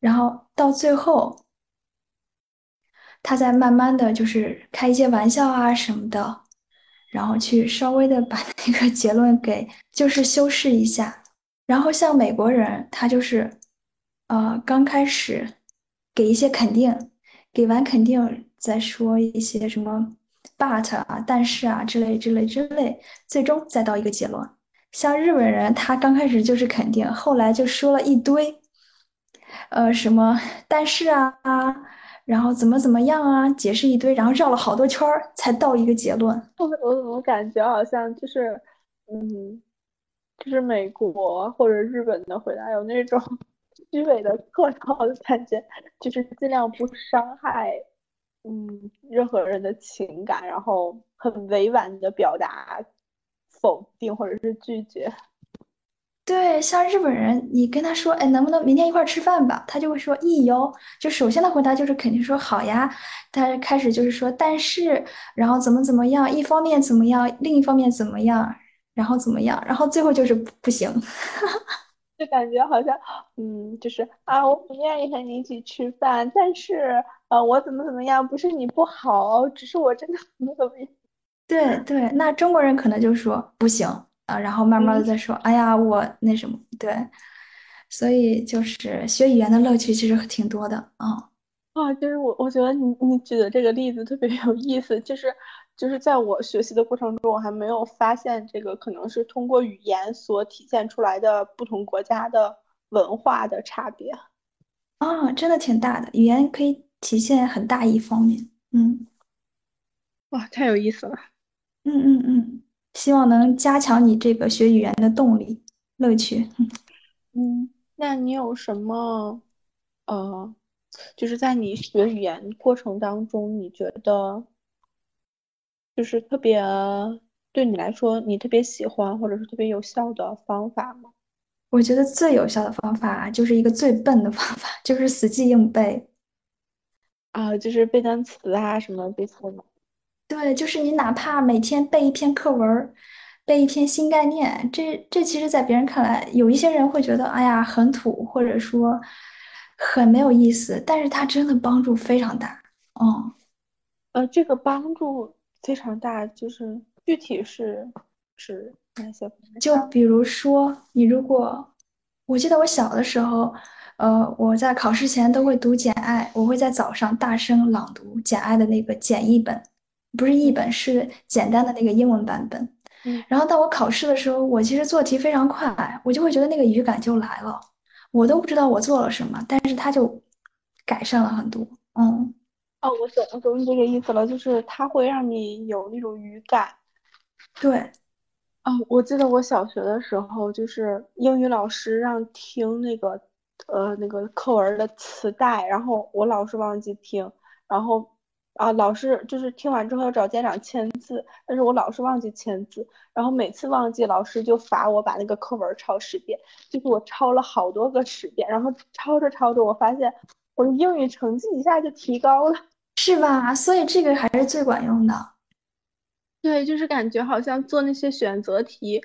然后到最后，他再慢慢的就是开一些玩笑啊什么的，然后去稍微的把那个结论给就是修饰一下。然后像美国人，他就是，呃，刚开始给一些肯定，给完肯定再说一些什么 but 啊、但是啊之类之类之类，最终再到一个结论。像日本人，他刚开始就是肯定，后来就说了一堆，呃，什么但是啊，然后怎么怎么样啊，解释一堆，然后绕了好多圈儿才到一个结论。我我我感觉好像就是，嗯。就是美国或者日本的回答有那种 虚伪的客套的感觉，就是尽量不伤害嗯任何人的情感，然后很委婉的表达否定或者是拒绝。对，像日本人，你跟他说，哎，能不能明天一块吃饭吧？他就会说，意哟。就首先的回答就是肯定说好呀。他开始就是说，但是，然后怎么怎么样，一方面怎么样，另一方面怎么样。然后怎么样？然后最后就是不行，就感觉好像，嗯，就是啊，我不愿意和你一起吃饭，但是，呃，我怎么怎么样？不是你不好，只是我真的怎么怎么样。对对，那中国人可能就说不行啊，然后慢慢的再说，哎呀，我那什么，对，所以就是学语言的乐趣其实挺多的啊。啊，就是我，我觉得你你举的这个例子特别有意思，就是。就是在我学习的过程中，我还没有发现这个可能是通过语言所体现出来的不同国家的文化的差别。啊，真的挺大的，语言可以体现很大一方面。嗯，哇，太有意思了。嗯嗯嗯，希望能加强你这个学语言的动力、乐趣。嗯，那你有什么呃，就是在你学语言过程当中，你觉得？就是特别对你来说，你特别喜欢或者是特别有效的方法吗？我觉得最有效的方法就是一个最笨的方法，就是死记硬背。啊，就是背单词啊什么背错吗？对，就是你哪怕每天背一篇课文，背一篇新概念，这这其实，在别人看来，有一些人会觉得，哎呀，很土，或者说很没有意思，但是它真的帮助非常大。嗯，呃，这个帮助。非常大，就是具体是指哪些？就比如说，你如果我记得我小的时候，呃，我在考试前都会读《简爱》，我会在早上大声朗读《简爱》的那个简易本，不是译本，是简单的那个英文版本。嗯。然后到我考试的时候，我其实做题非常快，我就会觉得那个语感就来了，我都不知道我做了什么，但是它就改善了很多。嗯。哦，我懂，我懂你这个意思了，就是它会让你有那种语感。对，哦，我记得我小学的时候，就是英语老师让听那个，呃，那个课文的磁带，然后我老是忘记听，然后啊，老师就是听完之后要找家长签字，但是我老是忘记签字，然后每次忘记，老师就罚我把那个课文抄十遍，就是我抄了好多个十遍，然后抄着抄着，我发现。我的英语成绩一下就提高了，是吧？所以这个还是最管用的。对，就是感觉好像做那些选择题，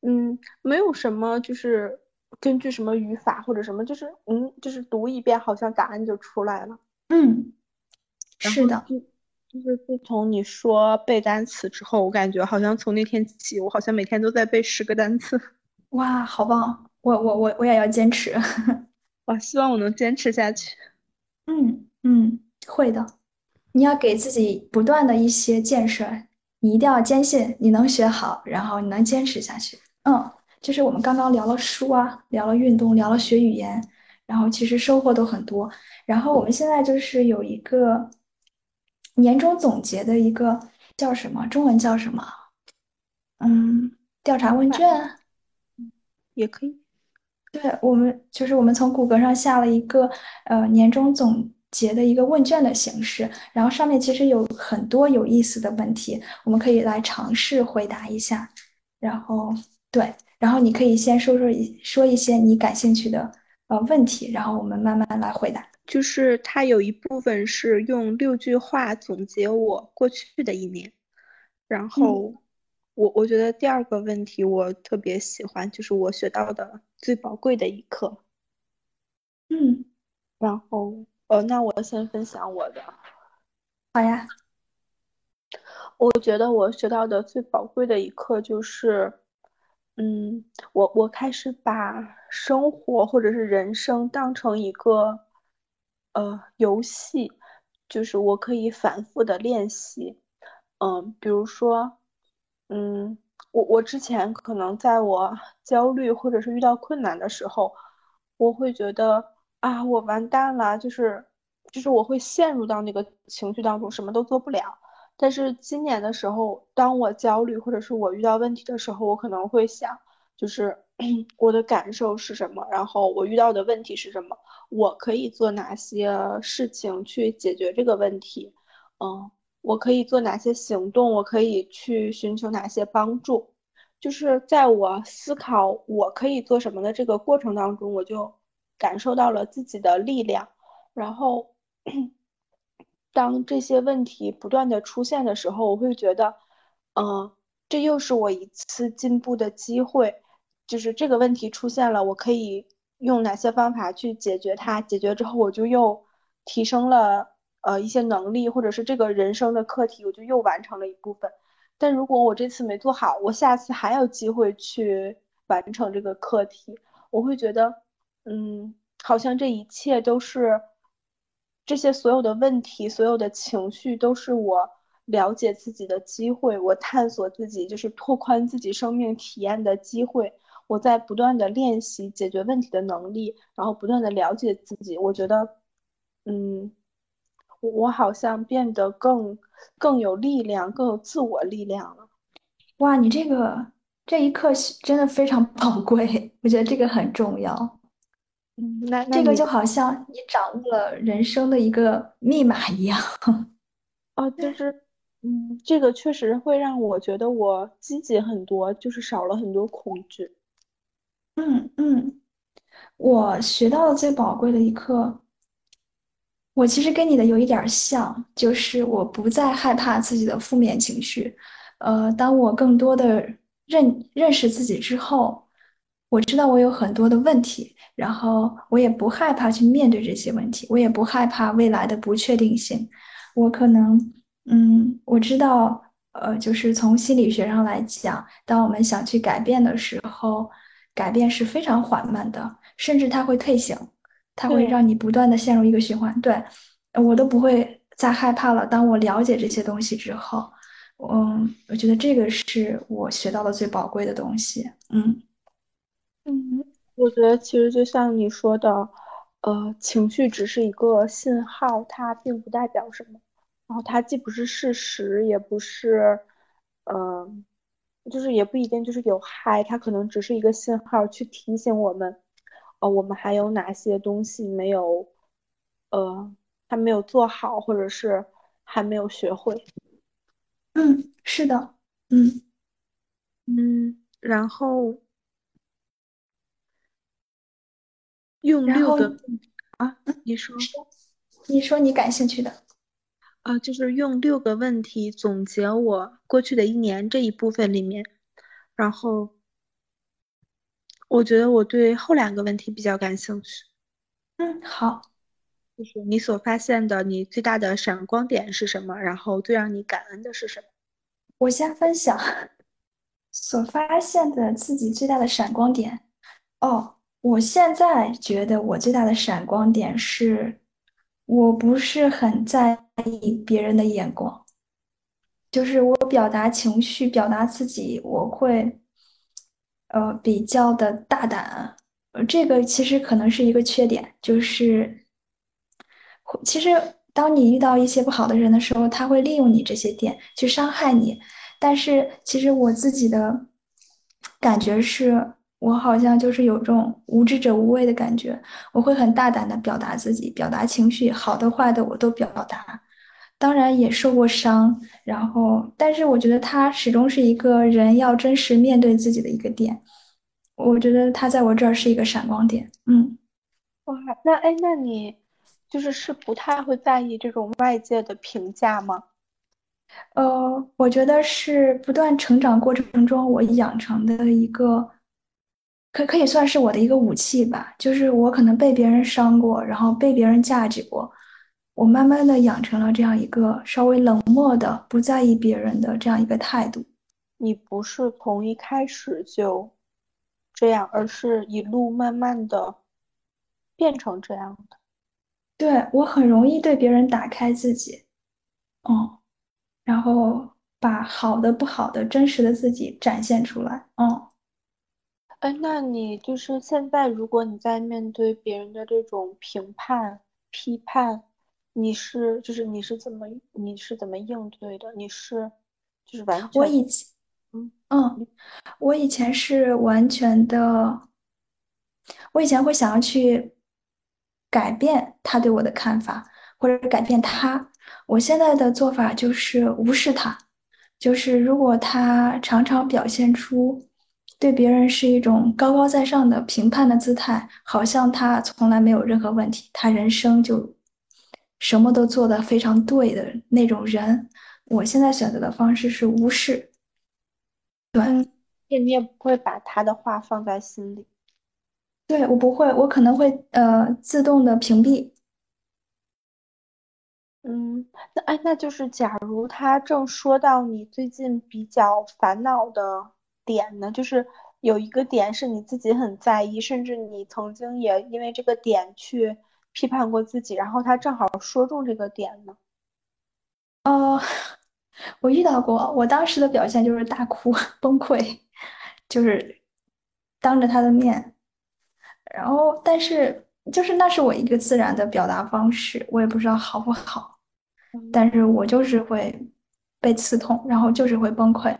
嗯，没有什么，就是根据什么语法或者什么，就是嗯，就是读一遍，好像答案就出来了。嗯，是的。就是自从你说背单词之后，我感觉好像从那天起，我好像每天都在背十个单词。哇，好棒！我我我我也要坚持。哇，希望我能坚持下去。嗯嗯，会的。你要给自己不断的一些建设，你一定要坚信你能学好，然后你能坚持下去。嗯，就是我们刚刚聊了书啊，聊了运动，聊了学语言，然后其实收获都很多。然后我们现在就是有一个年终总结的一个叫什么？中文叫什么？嗯，调查问卷，也可以。对我们就是我们从谷歌上下了一个呃年终总结的一个问卷的形式，然后上面其实有很多有意思的问题，我们可以来尝试回答一下。然后对，然后你可以先说说一说一些你感兴趣的呃问题，然后我们慢慢来回答。就是它有一部分是用六句话总结我过去的一年，然后我我觉得第二个问题我特别喜欢，就是我学到的最宝贵的一课。嗯，然后呃，那我先分享我的。好呀。我觉得我学到的最宝贵的一课就是，嗯，我我开始把生活或者是人生当成一个呃游戏，就是我可以反复的练习，嗯，比如说，嗯，我我之前可能在我焦虑或者是遇到困难的时候，我会觉得啊，我完蛋了，就是就是我会陷入到那个情绪当中，什么都做不了。但是今年的时候，当我焦虑或者是我遇到问题的时候，我可能会想，就是 我的感受是什么，然后我遇到的问题是什么，我可以做哪些事情去解决这个问题，嗯，我可以做哪些行动，我可以去寻求哪些帮助，就是在我思考我可以做什么的这个过程当中，我就感受到了自己的力量，然后。当这些问题不断的出现的时候，我会觉得，嗯，这又是我一次进步的机会。就是这个问题出现了，我可以用哪些方法去解决它？解决之后，我就又提升了呃一些能力，或者是这个人生的课题，我就又完成了一部分。但如果我这次没做好，我下次还有机会去完成这个课题。我会觉得，嗯，好像这一切都是。这些所有的问题，所有的情绪，都是我了解自己的机会，我探索自己，就是拓宽自己生命体验的机会。我在不断的练习解决问题的能力，然后不断的了解自己。我觉得，嗯，我好像变得更更有力量，更有自我力量了。哇，你这个这一刻真的非常宝贵，我觉得这个很重要。嗯，那这个就好像你掌握了人生的一个密码一样。哦，就是，嗯，这个确实会让我觉得我积极很多，就是少了很多恐惧。嗯嗯，我学到的最宝贵的一课，我其实跟你的有一点像，就是我不再害怕自己的负面情绪。呃，当我更多的认认识自己之后，我知道我有很多的问题。然后我也不害怕去面对这些问题，我也不害怕未来的不确定性。我可能，嗯，我知道，呃，就是从心理学上来讲，当我们想去改变的时候，改变是非常缓慢的，甚至它会退行，它会让你不断的陷入一个循环。对，我都不会再害怕了。当我了解这些东西之后，嗯，我觉得这个是我学到的最宝贵的东西。嗯，嗯。我觉得其实就像你说的，呃，情绪只是一个信号，它并不代表什么。然后它既不是事实，也不是，嗯，就是也不一定就是有害。它可能只是一个信号，去提醒我们，呃，我们还有哪些东西没有，呃，还没有做好，或者是还没有学会。嗯，是的，嗯嗯，然后。用六个啊，你说，你说你感兴趣的啊，就是用六个问题总结我过去的一年这一部分里面，然后我觉得我对后两个问题比较感兴趣。嗯，好，就是你所发现的你最大的闪光点是什么？然后最让你感恩的是什么？我先分享 所发现的自己最大的闪光点。哦。我现在觉得我最大的闪光点是，我不是很在意别人的眼光，就是我表达情绪、表达自己，我会，呃，比较的大胆。这个其实可能是一个缺点，就是，其实当你遇到一些不好的人的时候，他会利用你这些点去伤害你。但是其实我自己的感觉是。我好像就是有这种无知者无畏的感觉，我会很大胆的表达自己，表达情绪，好的坏的我都表达。当然也受过伤，然后，但是我觉得他始终是一个人要真实面对自己的一个点。我觉得他在我这儿是一个闪光点。嗯哇，那哎，那你就是是不太会在意这种外界的评价吗？呃，我觉得是不断成长过程中我养成的一个，可可以算是我的一个武器吧。就是我可能被别人伤过，然后被别人架起过，我慢慢的养成了这样一个稍微冷漠的、不在意别人的这样一个态度。你不是从一开始就这样，而是一路慢慢的变成这样的。对，我很容易对别人打开自己，嗯，然后把好的、不好的、真实的自己展现出来，哦。哎，那你就是现在，如果你在面对别人的这种评判、批判，你是就是你是怎么你是怎么应对的？你是就是完全我以前，嗯嗯，我以前是完全的，我以前会想要去改变他对我的看法，或者改变他。我现在的做法就是无视他，就是如果他常常表现出对别人是一种高高在上的评判的姿态，好像他从来没有任何问题，他人生就什么都做得非常对的那种人，我现在选择的方式是无视。对，你也不会把他的话放在心里。对，我不会，我可能会呃自动的屏蔽。嗯，那哎，那就是假如他正说到你最近比较烦恼的点呢，就是有一个点是你自己很在意，甚至你曾经也因为这个点去批判过自己，然后他正好说中这个点呢。哦，我遇到过，我当时的表现就是大哭 崩溃，就是当着他的面，然后但是就是那是我一个自然的表达方式，我也不知道好不好，但是我就是会被刺痛，然后就是会崩溃，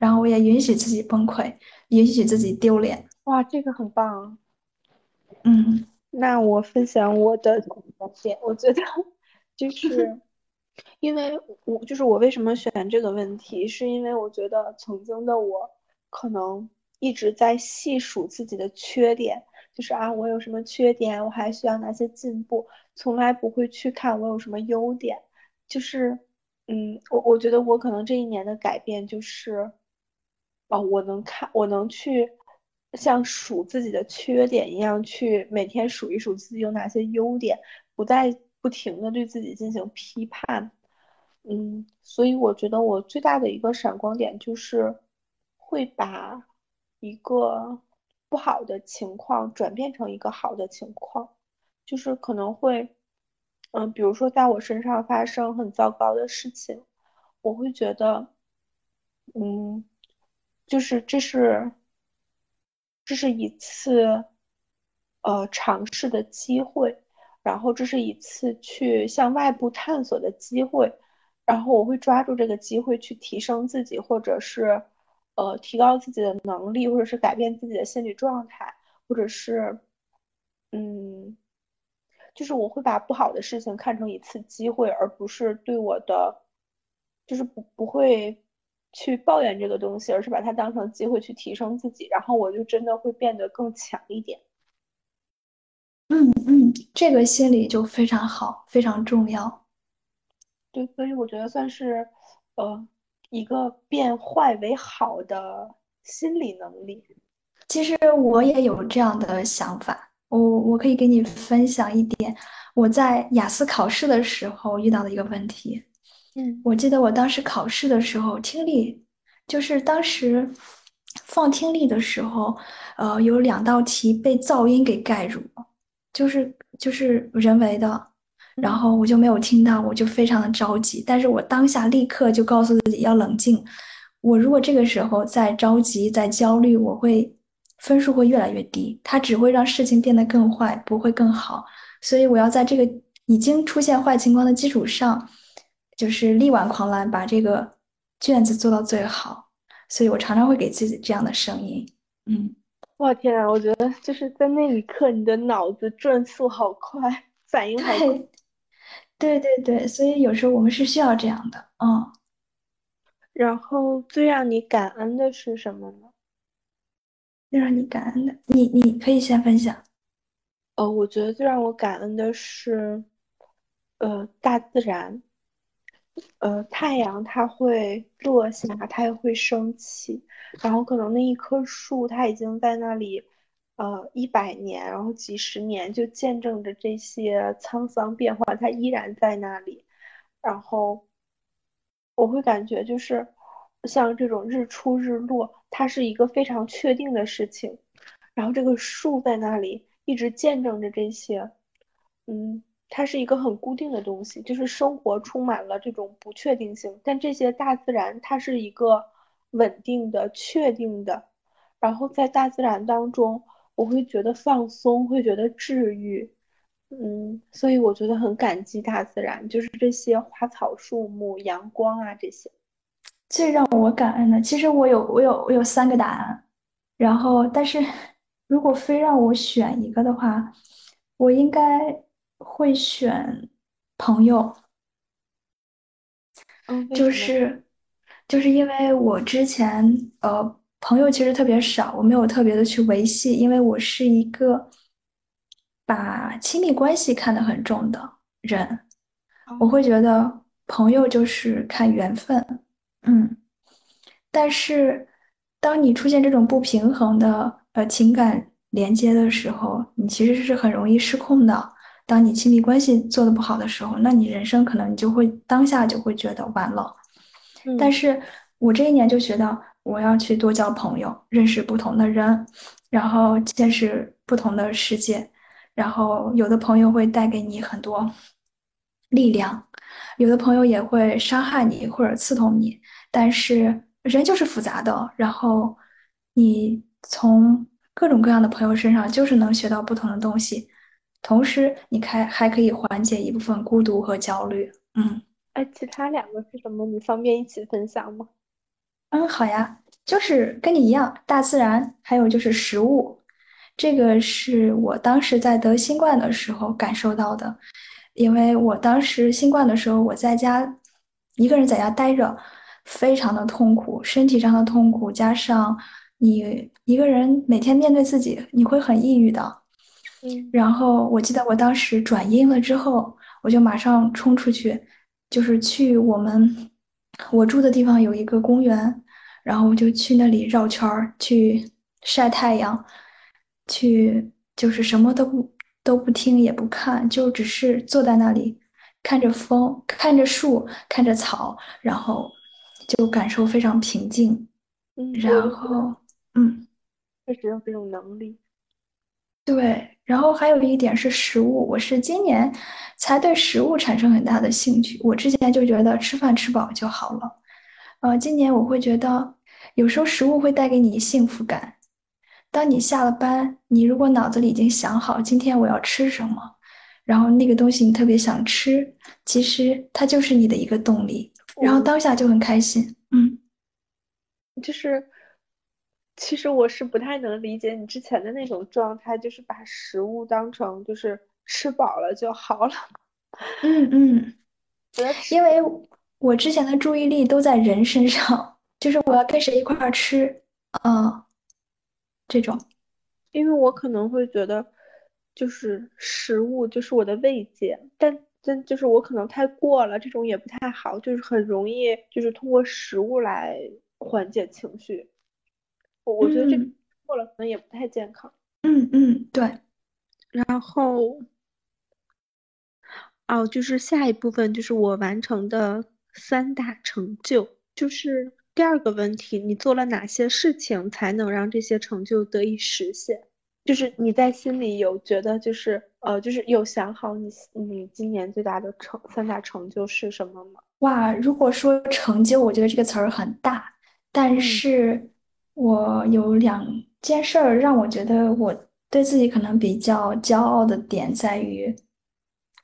然后我也允许自己崩溃，允许自己丢脸，哇，这个很棒。嗯那我分享我的点，我觉得 就是因为我就是我为什么选这个问题，是因为我觉得曾经的我可能一直在细数自己的缺点，就是啊我有什么缺点，我还需要哪些进步，从来不会去看我有什么优点。就是嗯，我我觉得我可能这一年的改变就是。哦，我能看，我能去像数自己的缺点一样，去每天数一数自己有哪些优点，不再不停的对自己进行批判。嗯，所以我觉得我最大的一个闪光点就是会把一个不好的情况转变成一个好的情况，就是可能会，嗯，比如说在我身上发生很糟糕的事情，我会觉得，嗯。就是这是，这是一次，呃，尝试的机会，然后这是一次去向外部探索的机会，然后我会抓住这个机会去提升自己，或者是，呃，提高自己的能力，或者是改变自己的心理状态，或者是，嗯，就是我会把不好的事情看成一次机会，而不是对我的，就是不不会。去抱怨这个东西，而是把它当成机会去提升自己，然后我就真的会变得更强一点。嗯嗯，这个心理就非常好，非常重要。对，所以我觉得算是，呃，一个变坏为好的心理能力。其实我也有这样的想法，我我可以给你分享一点我在雅思考试的时候遇到的一个问题。嗯，我记得我当时考试的时候，听力就是当时放听力的时候，呃，有两道题被噪音给盖住了，就是就是人为的，然后我就没有听到，我就非常的着急。但是我当下立刻就告诉自己要冷静。我如果这个时候再着急、再焦虑，我会分数会越来越低，它只会让事情变得更坏，不会更好。所以我要在这个已经出现坏情况的基础上。就是力挽狂澜，把这个卷子做到最好，所以我常常会给自己这样的声音。嗯，哇天啊，我觉得就是在那一刻，你的脑子转速好快，反应好快。对对对，所以有时候我们是需要这样的。嗯，然后最让你感恩的是什么呢？最让你感恩的，你你可以先分享。呃，我觉得最让我感恩的是，呃，大自然。呃，太阳它会落下，它也会升起，然后可能那一棵树它已经在那里，呃，一百年，然后几十年，就见证着这些沧桑变化，它依然在那里。然后我会感觉就是像这种日出日落，它是一个非常确定的事情。然后这个树在那里一直见证着这些，嗯。它是一个很固定的东西，就是生活充满了这种不确定性。但这些大自然，它是一个稳定的、确定的。然后在大自然当中，我会觉得放松，会觉得治愈。嗯，所以我觉得很感激大自然，就是这些花草树木、阳光啊这些。最让我感恩的，其实我有我有我有三个答案。然后，但是 如果非让我选一个的话，我应该。会选朋友，嗯，就是就是因为我之前呃朋友其实特别少，我没有特别的去维系，因为我是一个把亲密关系看得很重的人，我会觉得朋友就是看缘分，嗯，但是当你出现这种不平衡的呃情感连接的时候，你其实是很容易失控的。当你亲密关系做的不好的时候，那你人生可能你就会当下就会觉得完了。但是我这一年就学到，我要去多交朋友，认识不同的人，然后见识不同的世界。然后有的朋友会带给你很多力量，有的朋友也会伤害你或者刺痛你。但是人就是复杂的，然后你从各种各样的朋友身上就是能学到不同的东西。同时，你开还可以缓解一部分孤独和焦虑。嗯，哎，其他两个是什么？你方便一起分享吗？嗯，好呀，就是跟你一样，大自然，还有就是食物。这个是我当时在得新冠的时候感受到的，因为我当时新冠的时候，我在家一个人在家待着，非常的痛苦，身体上的痛苦，加上你一个人每天面对自己，你会很抑郁的。然后我记得我当时转阴了之后，我就马上冲出去，就是去我们我住的地方有一个公园，然后我就去那里绕圈儿，去晒太阳，去就是什么都不都不听也不看，就只是坐在那里看着风，看着树，看着草，然后就感受非常平静。嗯，然后嗯，确实有这种能力。对。然后还有一点是食物，我是今年才对食物产生很大的兴趣。我之前就觉得吃饭吃饱就好了，呃，今年我会觉得有时候食物会带给你幸福感。当你下了班，你如果脑子里已经想好今天我要吃什么，然后那个东西你特别想吃，其实它就是你的一个动力，然后当下就很开心。嗯，就是。其实我是不太能理解你之前的那种状态，就是把食物当成就是吃饱了就好了。嗯嗯，因为我之前的注意力都在人身上，就是我要跟谁一块儿吃，嗯，这种。因为我可能会觉得，就是食物就是我的慰藉，但但就是我可能太过了，这种也不太好，就是很容易就是通过食物来缓解情绪。我觉得这过了可能也不太健康。嗯嗯，对。然后，哦，就是下一部分就是我完成的三大成就，就是第二个问题，你做了哪些事情才能让这些成就得以实现？就是你在心里有觉得，就是呃，就是有想好你你今年最大的成三大成就是什么吗？哇，如果说成就，我觉得这个词儿很大，但是。我有两件事儿让我觉得我对自己可能比较骄傲的点在于，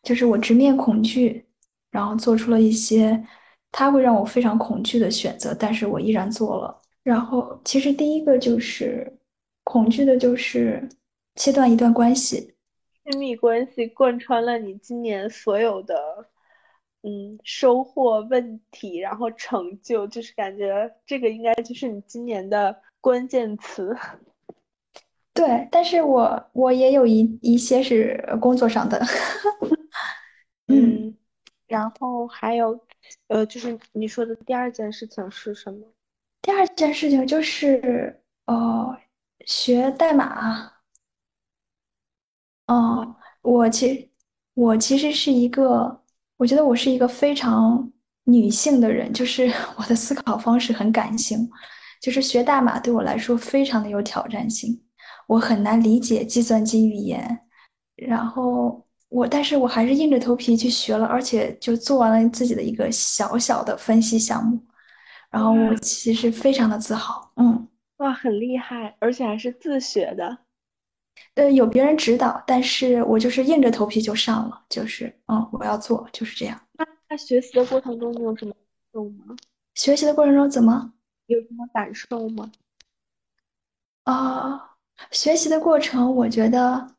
就是我直面恐惧，然后做出了一些他会让我非常恐惧的选择，但是我依然做了。然后其实第一个就是恐惧的，就是切断一段关系。亲密关系贯穿了你今年所有的。嗯，收获问题，然后成就，就是感觉这个应该就是你今年的关键词。对，但是我我也有一一些是工作上的。嗯，嗯，然后还有，呃，就是你说的第二件事情是什么？第二件事情就是呃，学代码。哇，哦，我其我其实是一个，我觉得我是一个非常女性的人，就是 我的思考方式很感性，就是学代码对我来说非常的有挑战性，我很难理解计算机语言，然后我，但是我还是硬着头皮去学了，而且就做完了自己的一个小小的分析项目，然后我其实非常的自豪，嗯。哇，很厉害，而且还是自学的。呃，有别人指导，但是我就是硬着头皮就上了，就是嗯，我要做，就是这样。那在学习的过程中，你有什么感受吗？学习的过程中怎么有什么感受吗？啊？学习的过程，我觉得，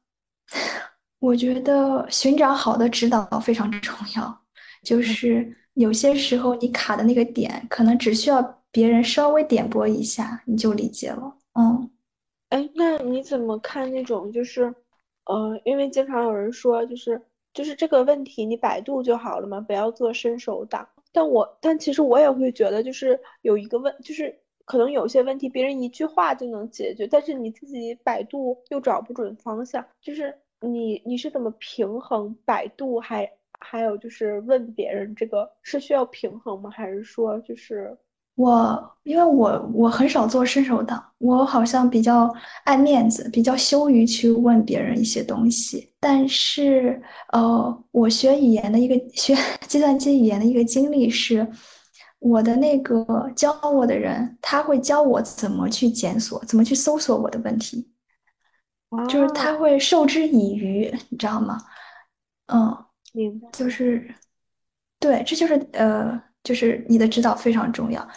我觉得寻找好的指导非常重要。就嗯是有些时候你卡的那个点，可能只需要别人稍微点拨一下，你就理解了。嗯。哎，那你怎么看那种就是，呃，因为经常有人说，就是就是这个问题你百度就好了嘛，不要做伸手党。但我但其实我也会觉得，就是有一个问，就是可能有些问题别人一句话就能解决，但是你自己百度又找不准方向，就是你你是怎么平衡百度还还有就是问别人这个是需要平衡吗？还是说就是我因为我我很少做伸手党，我好像比较爱面子，比较羞于去问别人一些东西。但是，呃，我学语言的一个学 计算机语言的一个经历是，我的那个教我的人，他会教我怎么去检索，怎么去搜索我的问题，就是啊，他会授之以渔，你知道吗？嗯，明白。就是对，这就是呃，就是你的指导非常重要。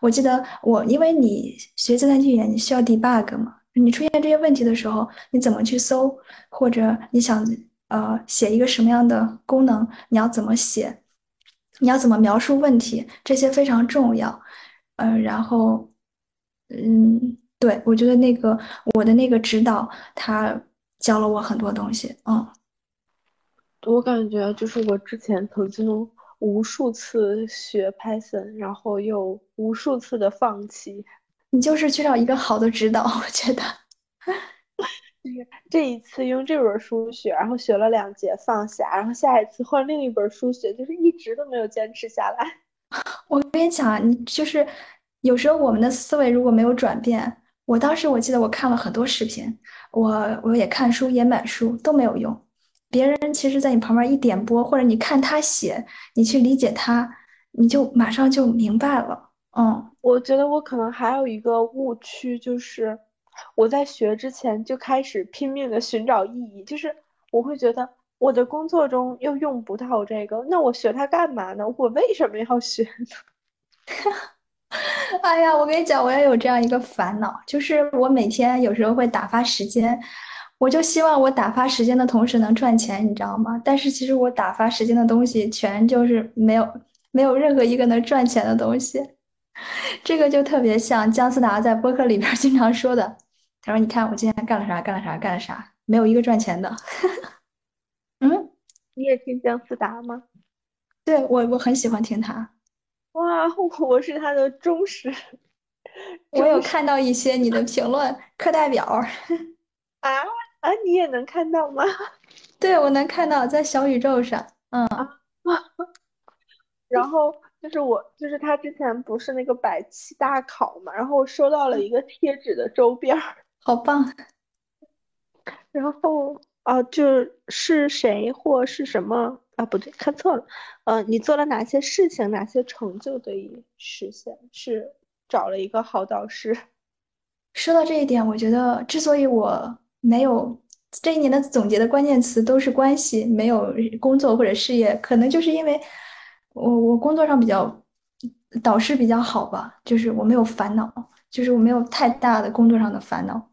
我记得我，因为你学计算机语言，你需要 debug 嘛，你出现这些问题的时候，你怎么去搜，或者你想呃写一个什么样的功能，你要怎么写，你要怎么描述问题，这些非常重要。嗯、然后嗯，对，我觉得那个我的那个指导他教了我很多东西，嗯。我感觉就是我之前曾经无数次学 Python，然后又无数次的放弃。你就是缺少一个好的指导，我觉得。就是这一次用这本书学，然后学了两节放下，然后下一次换另一本书学，就是一直都没有坚持下来。我跟你讲啊，你就是有时候我们的思维如果没有转变，我当时我记得我看了很多视频，我我也看书也买书都没有用。别人其实在你旁边一点播，或者你看他写，你去理解他，你就马上就明白了。嗯，我觉得我可能还有一个误区，就是我在学之前就开始拼命的寻找意义，就是我会觉得我的工作中又用不到这个，那我学它干嘛呢？我为什么要学呢？哎呀，我跟你讲，我也有这样一个烦恼，就是我每天有时候会打发时间，我就希望我打发时间的同时能赚钱，你知道吗？但是其实我打发时间的东西全就是没有没有任何一个能赚钱的东西。这个就特别像姜思达在播客里边经常说的，他说：“你看我今天干了啥，干了啥，干了啥，没有一个赚钱的。”嗯，你也听姜思达吗？对，我我很喜欢听他，哇，我是他的忠实我有看到一些你的评论，课代表，啊啊！你也能看到吗？对，我能看到在小宇宙上，嗯，然后就是我，就是他之前不是那个百期大考嘛，然后我收到了一个贴纸的周边儿，好棒，然后啊，就是谁或是什么啊？不对，看错了。呃，你做了哪些事情，哪些成就得以实现？是找了一个好导师。说到这一点，我觉得之所以我没有这一年的总结的关键词都是关系，没有工作或者事业，可能就是因为我我工作上比较导师比较好吧，就是我没有烦恼，就是我没有太大的工作上的烦恼。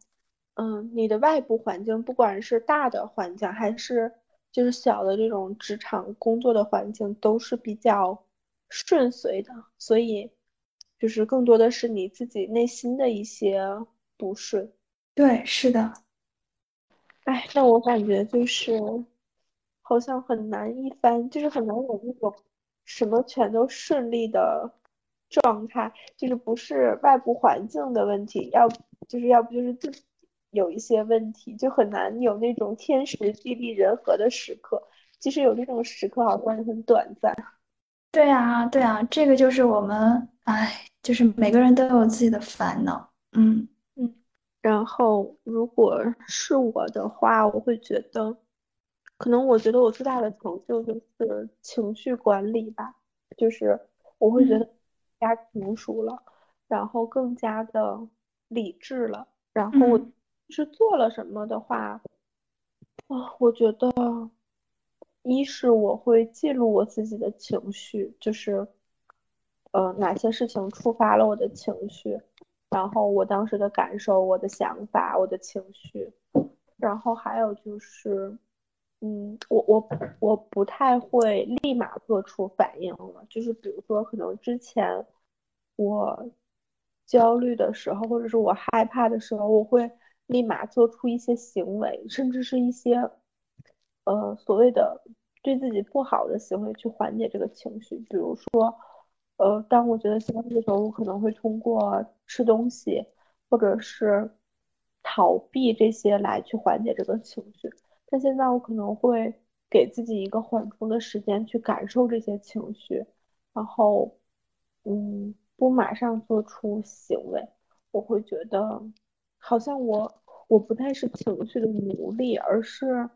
嗯，你的外部环境，不管是大的环境，还是就是小的这种职场工作的环境，都是比较顺遂的，所以就是更多的是你自己内心的一些不顺。对，是的，哎，那我感觉就是好像很难一番，就是很难有那种什么全都顺利的状态，就是不是外部环境的问题，要就是要不就是自己有一些问题，就很难有那种天时地利人和的时刻。即使有这种时刻，好像也很短暂。对啊，对啊，这个就是我们，哎，就是每个人都有自己的烦恼。嗯。然后，如果是我的话，我会觉得，可能我觉得我最大的成就就是情绪管理吧，就是我会觉得更加成熟了，然后更加的理智了。然后我是做了什么的话，啊，我觉得。一是我会记录我自己的情绪，就是，呃，哪些事情触发了我的情绪，然后我当时的感受、我的想法、我的情绪，然后还有就是，嗯，我我我不太会立马做出反应了，就是比如说可能之前我焦虑的时候，或者是我害怕的时候，我会立马做出一些行为，甚至是一些。呃，所谓的对自己不好的行为去缓解这个情绪，比如说，呃，当我觉得焦虑的时候，我可能会通过吃东西，或者是逃避这些来去缓解这个情绪。但现在我可能会给自己一个缓冲的时间去感受这些情绪，然后，嗯，不马上做出行为。我会觉得，好像我我不再是情绪的奴隶，而是。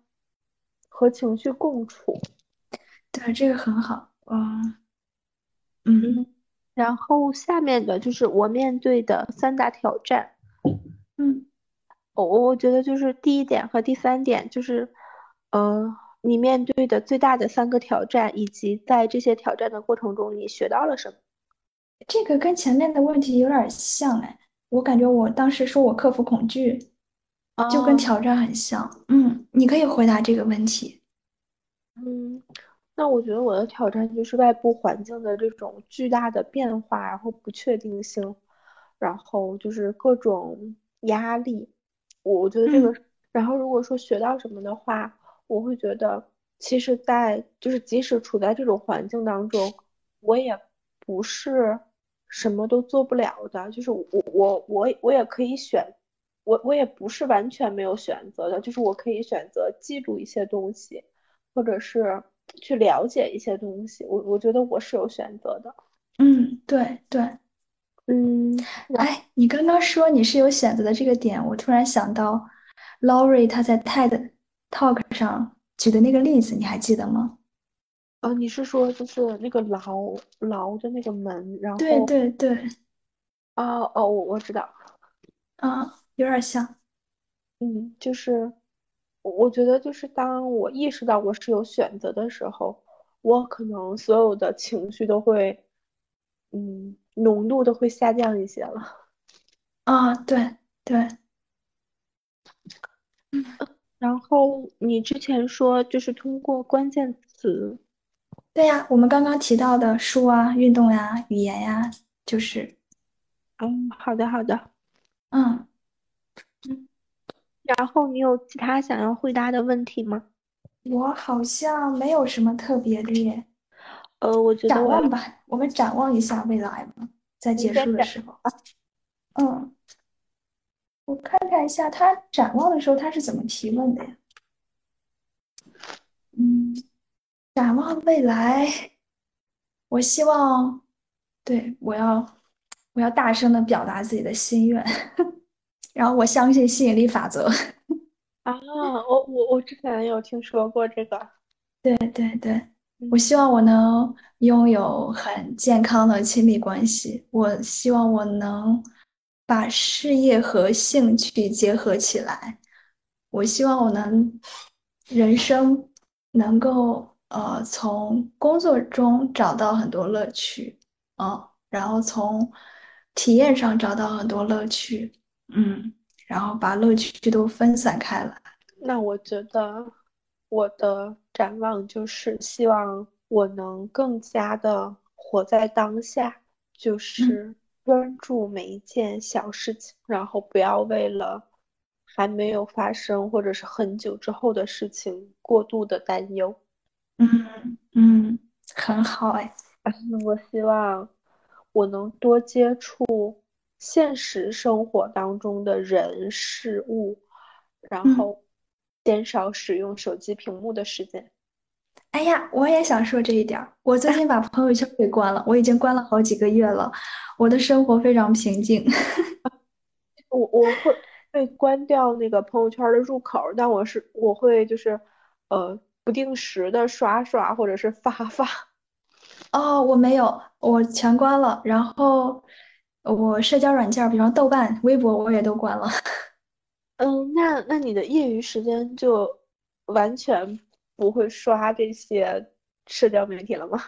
和情绪共处，对，这个很好。嗯嗯，然后下面的就是我面对的三大挑战。嗯，我我觉得就是第一点和第三点，就是呃，你面对的最大的三个挑战，以及在这些挑战的过程中你学到了什么。这个跟前面的问题有点像哎，我感觉我当时说我克服恐惧。就跟挑战很像，嗯，你可以回答这个问题。嗯，那我觉得我的挑战就是外部环境的这种巨大的变化，然后不确定性，然后就是各种压力。我我觉得这个，然后如果说学到什么的话，我会觉得，其实，在就是即使处在这种环境当中，我也不是什么都做不了的，就是我我我我也可以选。我我也不是完全没有选择的，就是我可以选择记住一些东西，或者是去了解一些东西。我我觉得我是有选择的。嗯，对对，嗯，哎，你刚刚说你是有选择的这个点，我突然想到，Laurie 他在 TED Talk 上举的那个例子，你还记得吗？哦，你是说就是那个牢牢的那个门，然后对对对，哦哦，我我知道，啊。有点像，嗯，就是我觉得就是当我意识到我是有选择的时候，我可能所有的情绪都会，嗯，浓度都会下降一些了。啊，对对，嗯，然后你之前说就是通过关键词，对呀，我们刚刚提到的书啊、运动呀、语言呀，就是，嗯，好的好的，嗯。然后你有其他想要回答的问题吗？我好像没有什么特别的耶。呃，我觉得展望吧，我们展望一下未来吧，在结束的时候啊。嗯，我看看一下他展望的时候他是怎么提问的呀？嗯，展望未来，我希望，对我要，我要大声的表达自己的心愿。然后我相信吸引力法则 啊，我我我之前有听说过这个，对对对，我希望我能拥有很健康的亲密关系，我希望我能把事业和兴趣结合起来，我希望我能人生能够呃从工作中找到很多乐趣，嗯，然后从体验上找到很多乐趣。嗯，然后把乐趣都分散开来。那我觉得我的展望就是希望我能更加的活在当下，就是专注每一件小事情，然后不要为了还没有发生或者是很久之后的事情过度的担忧。嗯嗯，很好哎。我希望我能多接触现实生活当中的人事物，然后减少使用手机屏幕的时间。哎呀，我也想说这一点儿。我最近把朋友圈给关了，我已经关了好几个月了。我的生活非常平静。我我会会关掉那个朋友圈的入口，但我是我会就是呃不定时的刷刷或者是发发。哦，我没有，我全关了。然后我社交软件，比方豆瓣、微博，我也都关了。嗯，那那你的业余时间就完全。不会刷这些社交媒体了吗？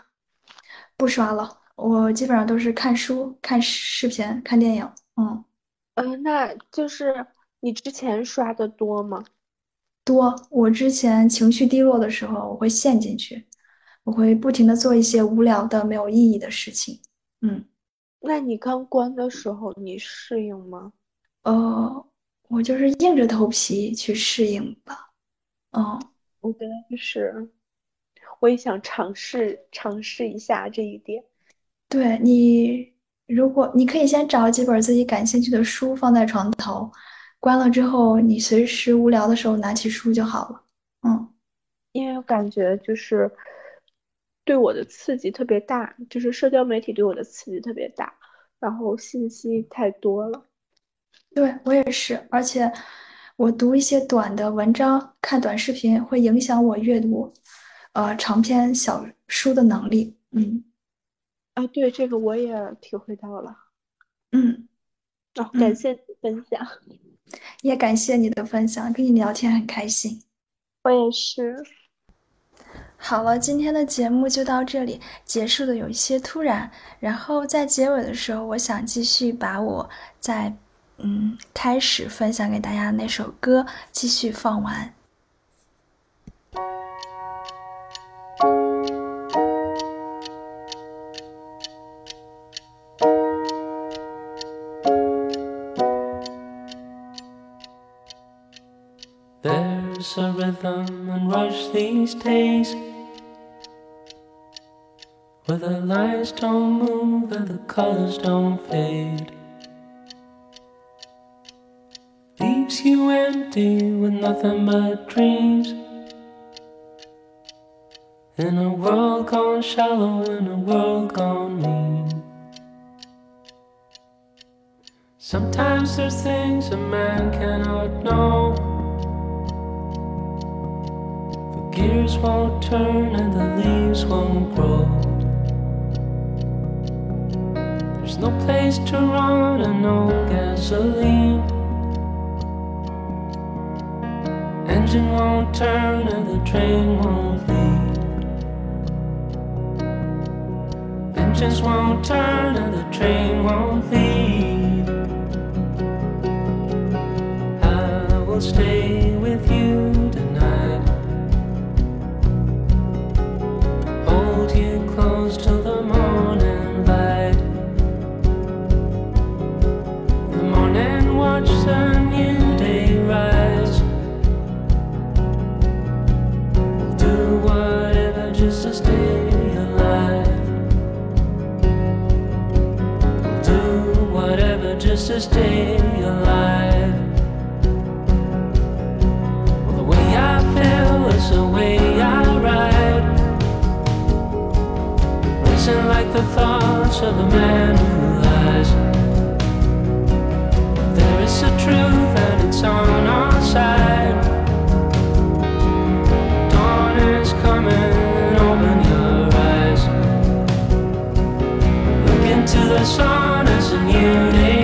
不刷了，我基本上都是看书、看视频、看电影。嗯嗯，那就是你之前刷的多吗？多。我之前情绪低落的时候，我会陷进去，我会不停的做一些无聊的、没有意义的事情。嗯，那你刚关的时候，你适应吗？呃，我就是硬着头皮去适应吧。嗯。我觉得就是，我也想尝试尝试一下这一点。对你，如果你可以先找几本自己感兴趣的书放在床头，关了之后，你随时无聊的时候拿起书就好了。嗯，因为我感觉就是对我的刺激特别大，就是社交媒体对我的刺激特别大，然后信息太多了。对我也是，而且。我读一些短的文章，看短视频会影响我阅读，呃，长篇小书的能力。嗯，啊，对，这个我也体会到了。嗯，哦，感谢分享，也感谢你的分享，跟你聊天很开心。我也是。好了，今天的节目就到这里，结束的有一些突然。然后在结尾的时候，我想继续把我在。嗯，开始分享给大家的那首歌继续放完。There's a rhythm and rush these days where the lights don't move and the colors don't fade. leaves you empty with nothing but dreams. In a world gone shallow, in a world gone mean. Sometimes there's things a man cannot know. The gears won't turn and the leaves won't grow. No place to run and no gasoline. engine won't turn and the train won't leave. Engines won't turn and the train won't leave. I will stay with you to stay alive. Well, the way I feel is the way I ride. Racing like the thoughts of a man who lies. There is a truth and it's on our side. Dawn is coming. to the horizon. Look into the sun as a new day's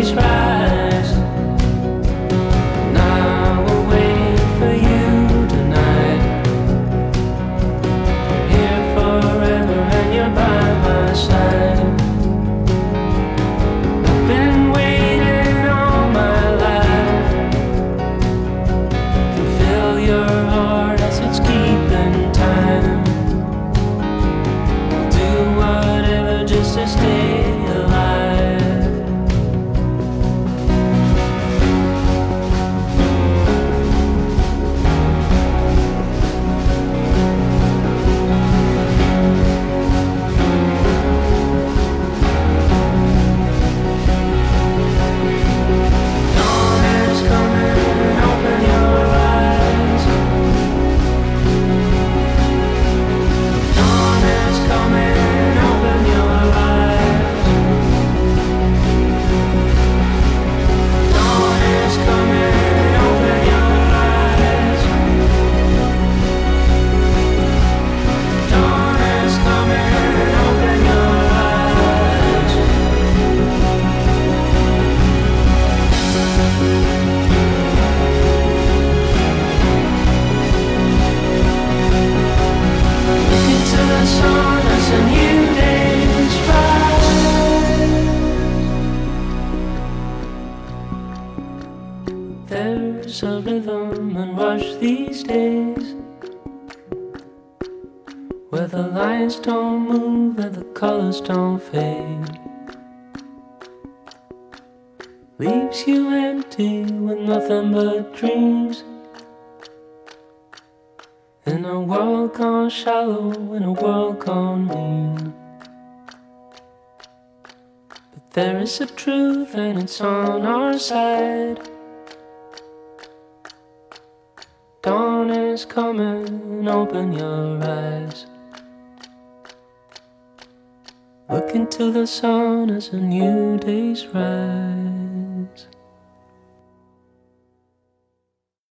shallow, in a world gone mean. But there is a truth and it's on our side. Dawn is coming, open your eyes. Look into the sun as a new day's rise.